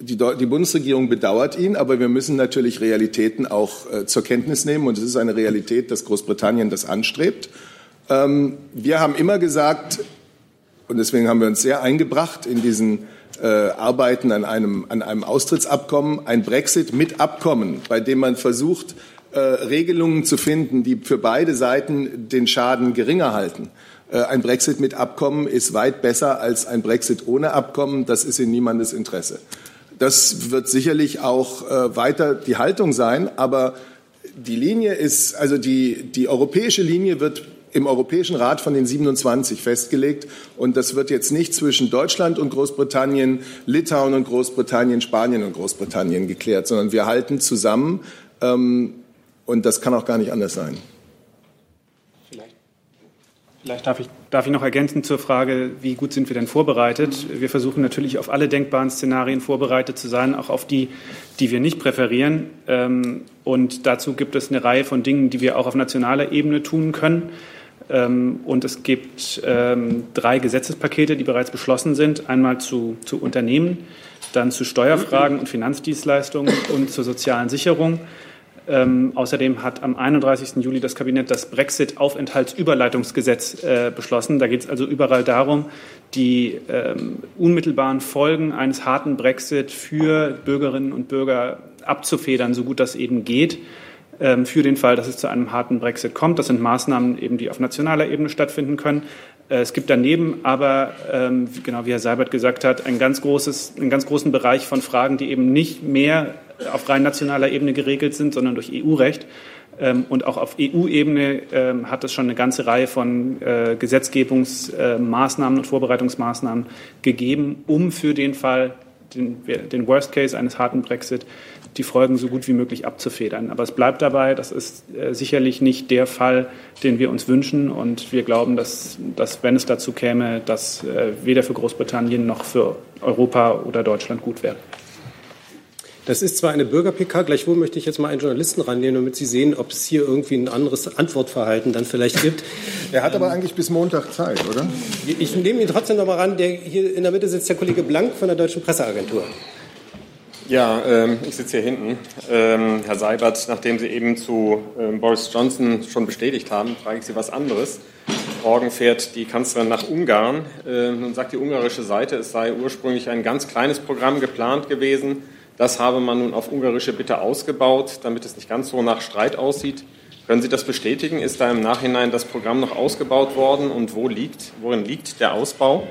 Die, die Bundesregierung bedauert ihn, aber wir müssen natürlich Realitäten auch äh, zur Kenntnis nehmen. Und es ist eine Realität, dass Großbritannien das anstrebt. Ähm, wir haben immer gesagt, und deswegen haben wir uns sehr eingebracht in diesen äh, Arbeiten an einem, an einem Austrittsabkommen, ein Brexit mit Abkommen, bei dem man versucht, äh, Regelungen zu finden, die für beide Seiten den Schaden geringer halten. Äh, ein Brexit mit Abkommen ist weit besser als ein Brexit ohne Abkommen. Das ist in niemandes Interesse. Das wird sicherlich auch äh, weiter die Haltung sein, aber die Linie ist, also die, die europäische Linie wird im Europäischen Rat von den 27 festgelegt. Und das wird jetzt nicht zwischen Deutschland und Großbritannien, Litauen und Großbritannien, Spanien und Großbritannien geklärt, sondern wir halten zusammen. Ähm, und das kann auch gar nicht anders sein. Vielleicht darf ich, darf ich noch ergänzen zur Frage, wie gut sind wir denn vorbereitet? Wir versuchen natürlich auf alle denkbaren Szenarien vorbereitet zu sein, auch auf die, die wir nicht präferieren. Ähm, und dazu gibt es eine Reihe von Dingen, die wir auch auf nationaler Ebene tun können. Ähm, und es gibt ähm, drei Gesetzespakete, die bereits beschlossen sind. Einmal zu, zu Unternehmen, dann zu Steuerfragen und Finanzdienstleistungen und zur sozialen Sicherung. Ähm, außerdem hat am 31. Juli das Kabinett das Brexit-Aufenthaltsüberleitungsgesetz äh, beschlossen. Da geht es also überall darum, die ähm, unmittelbaren Folgen eines harten Brexit für Bürgerinnen und Bürger abzufedern, so gut das eben geht ähm, für den Fall, dass es zu einem harten Brexit kommt. Das sind Maßnahmen eben, die auf nationaler Ebene stattfinden können. Äh, es gibt daneben aber, ähm, genau wie Herr Seibert gesagt hat, ein ganz großes, einen ganz großen Bereich von Fragen, die eben nicht mehr auf rein nationaler Ebene geregelt sind, sondern durch EU-Recht. Ähm, und auch auf EU-Ebene ähm, hat es schon eine ganze Reihe von äh, Gesetzgebungsmaßnahmen und Vorbereitungsmaßnahmen gegeben, um für den Fall, den, Worst Case eines harten Brexit, die Folgen so gut wie möglich abzufedern. Aber es bleibt dabei, das ist äh, sicherlich nicht der Fall, den wir uns wünschen. Und wir glauben, dass, dass wenn es dazu käme, das äh, weder für Großbritannien noch für Europa oder Deutschland gut wäre. Das ist zwar eine Bürger-PK, gleichwohl möchte ich jetzt mal einen Journalisten rannehmen, damit Sie sehen, ob es hier irgendwie ein anderes Antwortverhalten dann vielleicht gibt. Er hat aber eigentlich bis Montag Zeit, oder? Ich nehme ihn trotzdem noch mal ran. Der, hier in der Mitte sitzt der Kollege Blank von der Deutschen Presseagentur. Ja, ähm, ich sitze hier hinten. Ähm, Herr Seibert, nachdem Sie eben zu ähm, Boris Johnson schon bestätigt haben, frage ich Sie was anderes. Morgen fährt die Kanzlerin nach Ungarn. Ähm, nun sagt die ungarische Seite, es sei ursprünglich ein ganz kleines Programm geplant gewesen das habe man nun auf ungarische Bitte ausgebaut, damit es nicht ganz so nach Streit aussieht. Können Sie das bestätigen? Ist da im Nachhinein das Programm noch ausgebaut worden und wo liegt, worin liegt der Ausbau?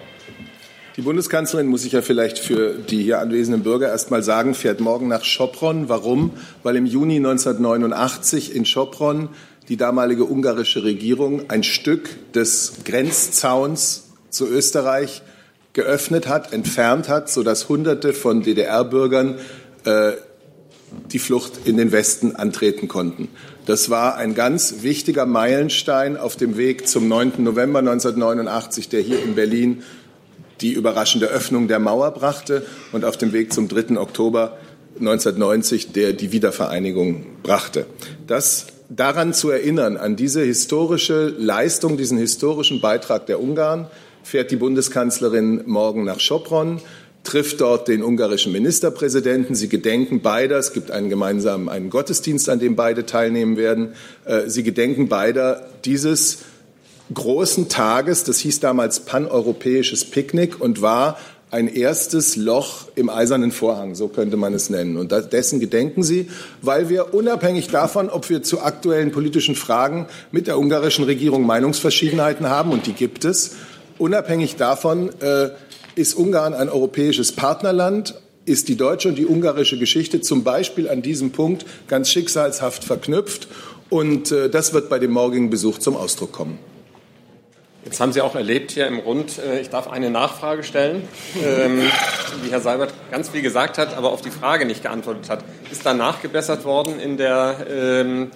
Die Bundeskanzlerin muss ich ja vielleicht für die hier anwesenden Bürger erst mal sagen, fährt morgen nach Schopron. Warum? Weil im Juni 1989 in Schopron die damalige ungarische Regierung ein Stück des Grenzzauns zu Österreich geöffnet hat, entfernt hat, sodass Hunderte von DDR-Bürgern äh, die Flucht in den Westen antreten konnten. Das war ein ganz wichtiger Meilenstein auf dem Weg zum 9. November 1989, der hier in Berlin die überraschende Öffnung der Mauer brachte und auf dem Weg zum 3. Oktober 1990, der die Wiedervereinigung brachte. Das daran zu erinnern, an diese historische Leistung, diesen historischen Beitrag der Ungarn, fährt die Bundeskanzlerin morgen nach Schopron, trifft dort den ungarischen Ministerpräsidenten. Sie gedenken beider. Es gibt einen gemeinsamen einen Gottesdienst, an dem beide teilnehmen werden. Äh, sie gedenken beider dieses großen Tages. Das hieß damals paneuropäisches Picknick und war ein erstes Loch im eisernen Vorhang, so könnte man es nennen. Und dessen gedenken Sie, weil wir unabhängig davon, ob wir zu aktuellen politischen Fragen mit der ungarischen Regierung Meinungsverschiedenheiten haben, und die gibt es, Unabhängig davon äh, ist Ungarn ein europäisches Partnerland, ist die deutsche und die ungarische Geschichte zum Beispiel an diesem Punkt ganz schicksalshaft verknüpft. Und äh, das wird bei dem morgigen Besuch zum Ausdruck kommen. Jetzt haben Sie auch erlebt hier im Rund, äh, ich darf eine Nachfrage stellen, ähm, wie Herr Seibert ganz viel gesagt hat, aber auf die Frage nicht geantwortet hat. Ist da nachgebessert worden in der ähm,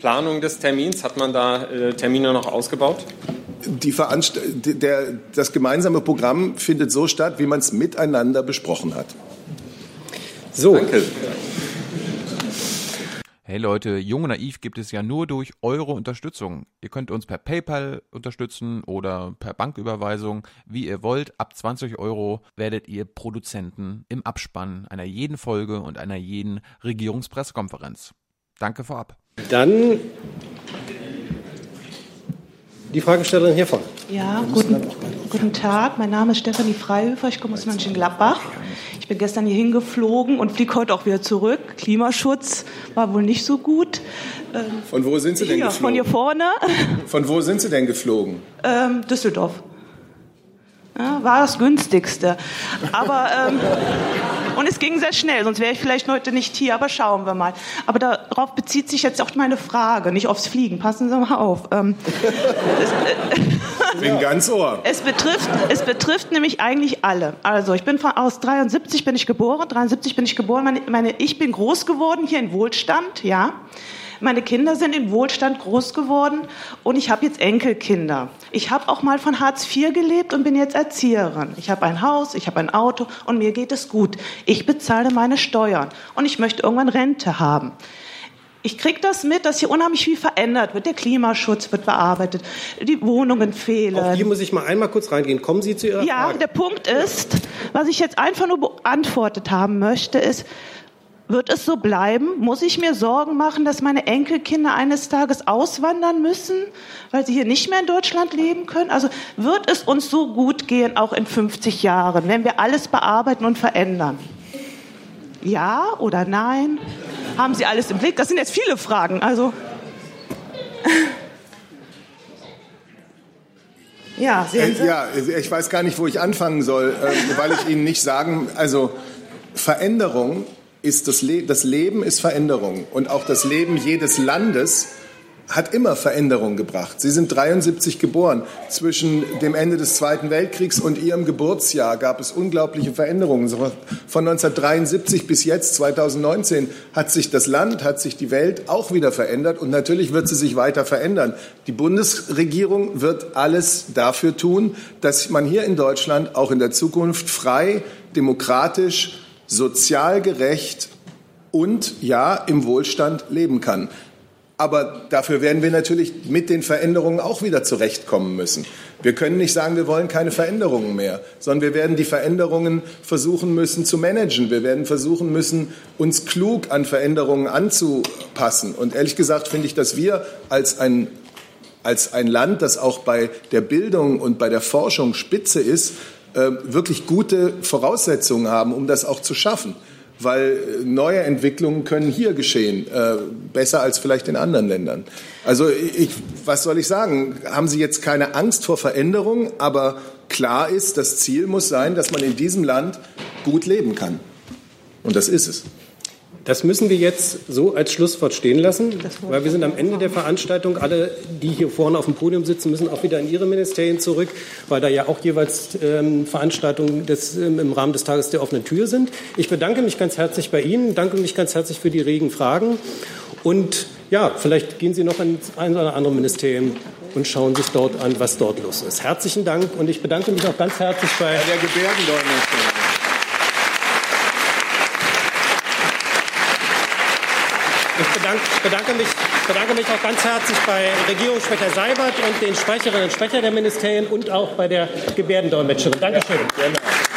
Planung des Termins? Hat man da äh, Termine noch ausgebaut? Die Veranst der, das gemeinsame Programm findet so statt, wie man es miteinander besprochen hat. So. Danke. Hey Leute, Jung und Naiv gibt es ja nur durch eure Unterstützung. Ihr könnt uns per PayPal unterstützen oder per Banküberweisung, wie ihr wollt. Ab 20 Euro werdet ihr Produzenten im Abspann einer jeden Folge und einer jeden Regierungspressekonferenz. Danke vorab. Dann die Fragestellerin hier vorne. Ja, guten, guten Tag. Mein Name ist Stefanie Freihöfer. Ich komme aus Mönchengladbach. Ich bin gestern hier hingeflogen und fliege heute auch wieder zurück. Klimaschutz war wohl nicht so gut. Von wo sind Sie denn hier, geflogen? Von hier vorne. Von wo sind Sie denn geflogen? Ähm, Düsseldorf. Ja, war das günstigste. Aber ähm, und es ging sehr schnell, sonst wäre ich vielleicht heute nicht hier, aber schauen wir mal. Aber darauf bezieht sich jetzt auch meine Frage, nicht aufs Fliegen. Passen Sie mal auf. Ähm, es, äh, bin ganz Ohr. Es betrifft, es betrifft nämlich eigentlich alle. Also ich bin von, aus 73 bin ich geboren, 73 bin ich geboren. Meine, meine, ich bin groß geworden hier in Wohlstand, ja. Meine Kinder sind in Wohlstand groß geworden und ich habe jetzt Enkelkinder. Ich habe auch mal von Hartz IV gelebt und bin jetzt Erzieherin. Ich habe ein Haus, ich habe ein Auto und mir geht es gut. Ich bezahle meine Steuern und ich möchte irgendwann Rente haben. Ich kriege das mit, dass hier unheimlich viel verändert wird. Der Klimaschutz wird bearbeitet, die Wohnungen fehlen. Auf hier muss ich mal einmal kurz reingehen. Kommen Sie zu Ihrer ja, Frage. Ja, der Punkt ist, was ich jetzt einfach nur beantwortet haben möchte, ist, wird es so bleiben? Muss ich mir Sorgen machen, dass meine Enkelkinder eines Tages auswandern müssen, weil sie hier nicht mehr in Deutschland leben können? Also wird es uns so gut gehen, auch in 50 Jahren, wenn wir alles bearbeiten und verändern? Ja oder nein? Haben Sie alles im Blick? Das sind jetzt viele Fragen. Also. Ja, sehen Sie? Äh, ja, ich weiß gar nicht, wo ich anfangen soll, äh, weil ich Ihnen nicht sagen, also Veränderung ist das, Le das Leben ist Veränderung und auch das Leben jedes Landes hat immer Veränderung gebracht. Sie sind 73 geboren. Zwischen dem Ende des Zweiten Weltkriegs und Ihrem Geburtsjahr gab es unglaubliche Veränderungen. Von 1973 bis jetzt, 2019, hat sich das Land, hat sich die Welt auch wieder verändert und natürlich wird sie sich weiter verändern. Die Bundesregierung wird alles dafür tun, dass man hier in Deutschland auch in der Zukunft frei, demokratisch, sozial gerecht und ja im Wohlstand leben kann. Aber dafür werden wir natürlich mit den Veränderungen auch wieder zurechtkommen müssen. Wir können nicht sagen, wir wollen keine Veränderungen mehr, sondern wir werden die Veränderungen versuchen müssen zu managen. Wir werden versuchen müssen, uns klug an Veränderungen anzupassen. Und ehrlich gesagt finde ich, dass wir als ein, als ein Land, das auch bei der Bildung und bei der Forschung Spitze ist, äh, wirklich gute Voraussetzungen haben, um das auch zu schaffen. Weil neue Entwicklungen können hier geschehen, äh, besser als vielleicht in anderen Ländern. Also ich, was soll ich sagen? Haben Sie jetzt keine Angst vor Veränderungen, aber klar ist, das Ziel muss sein, dass man in diesem Land gut leben kann. Und das ist es. Das müssen wir jetzt so als Schlusswort stehen lassen, weil wir sind am Ende der Veranstaltung. Alle, die hier vorne auf dem Podium sitzen, müssen auch wieder in ihre Ministerien zurück, weil da ja auch jeweils ähm, Veranstaltungen des, ähm, im Rahmen des Tages der offenen Tür sind. Ich bedanke mich ganz herzlich bei Ihnen, danke mich ganz herzlich für die regen Fragen. Und ja, vielleicht gehen Sie noch ins ein oder andere Ministerium und schauen sich dort an, was dort los ist. Herzlichen Dank und ich bedanke mich auch ganz herzlich bei der Gebärdendolmetscher. Ich bedanke, bedanke, mich, bedanke mich auch ganz herzlich bei Regierungssprecher Seibert und den Sprecherinnen und Sprechern der Ministerien und auch bei der Gebärdendolmetscherin. Dankeschön. Ja.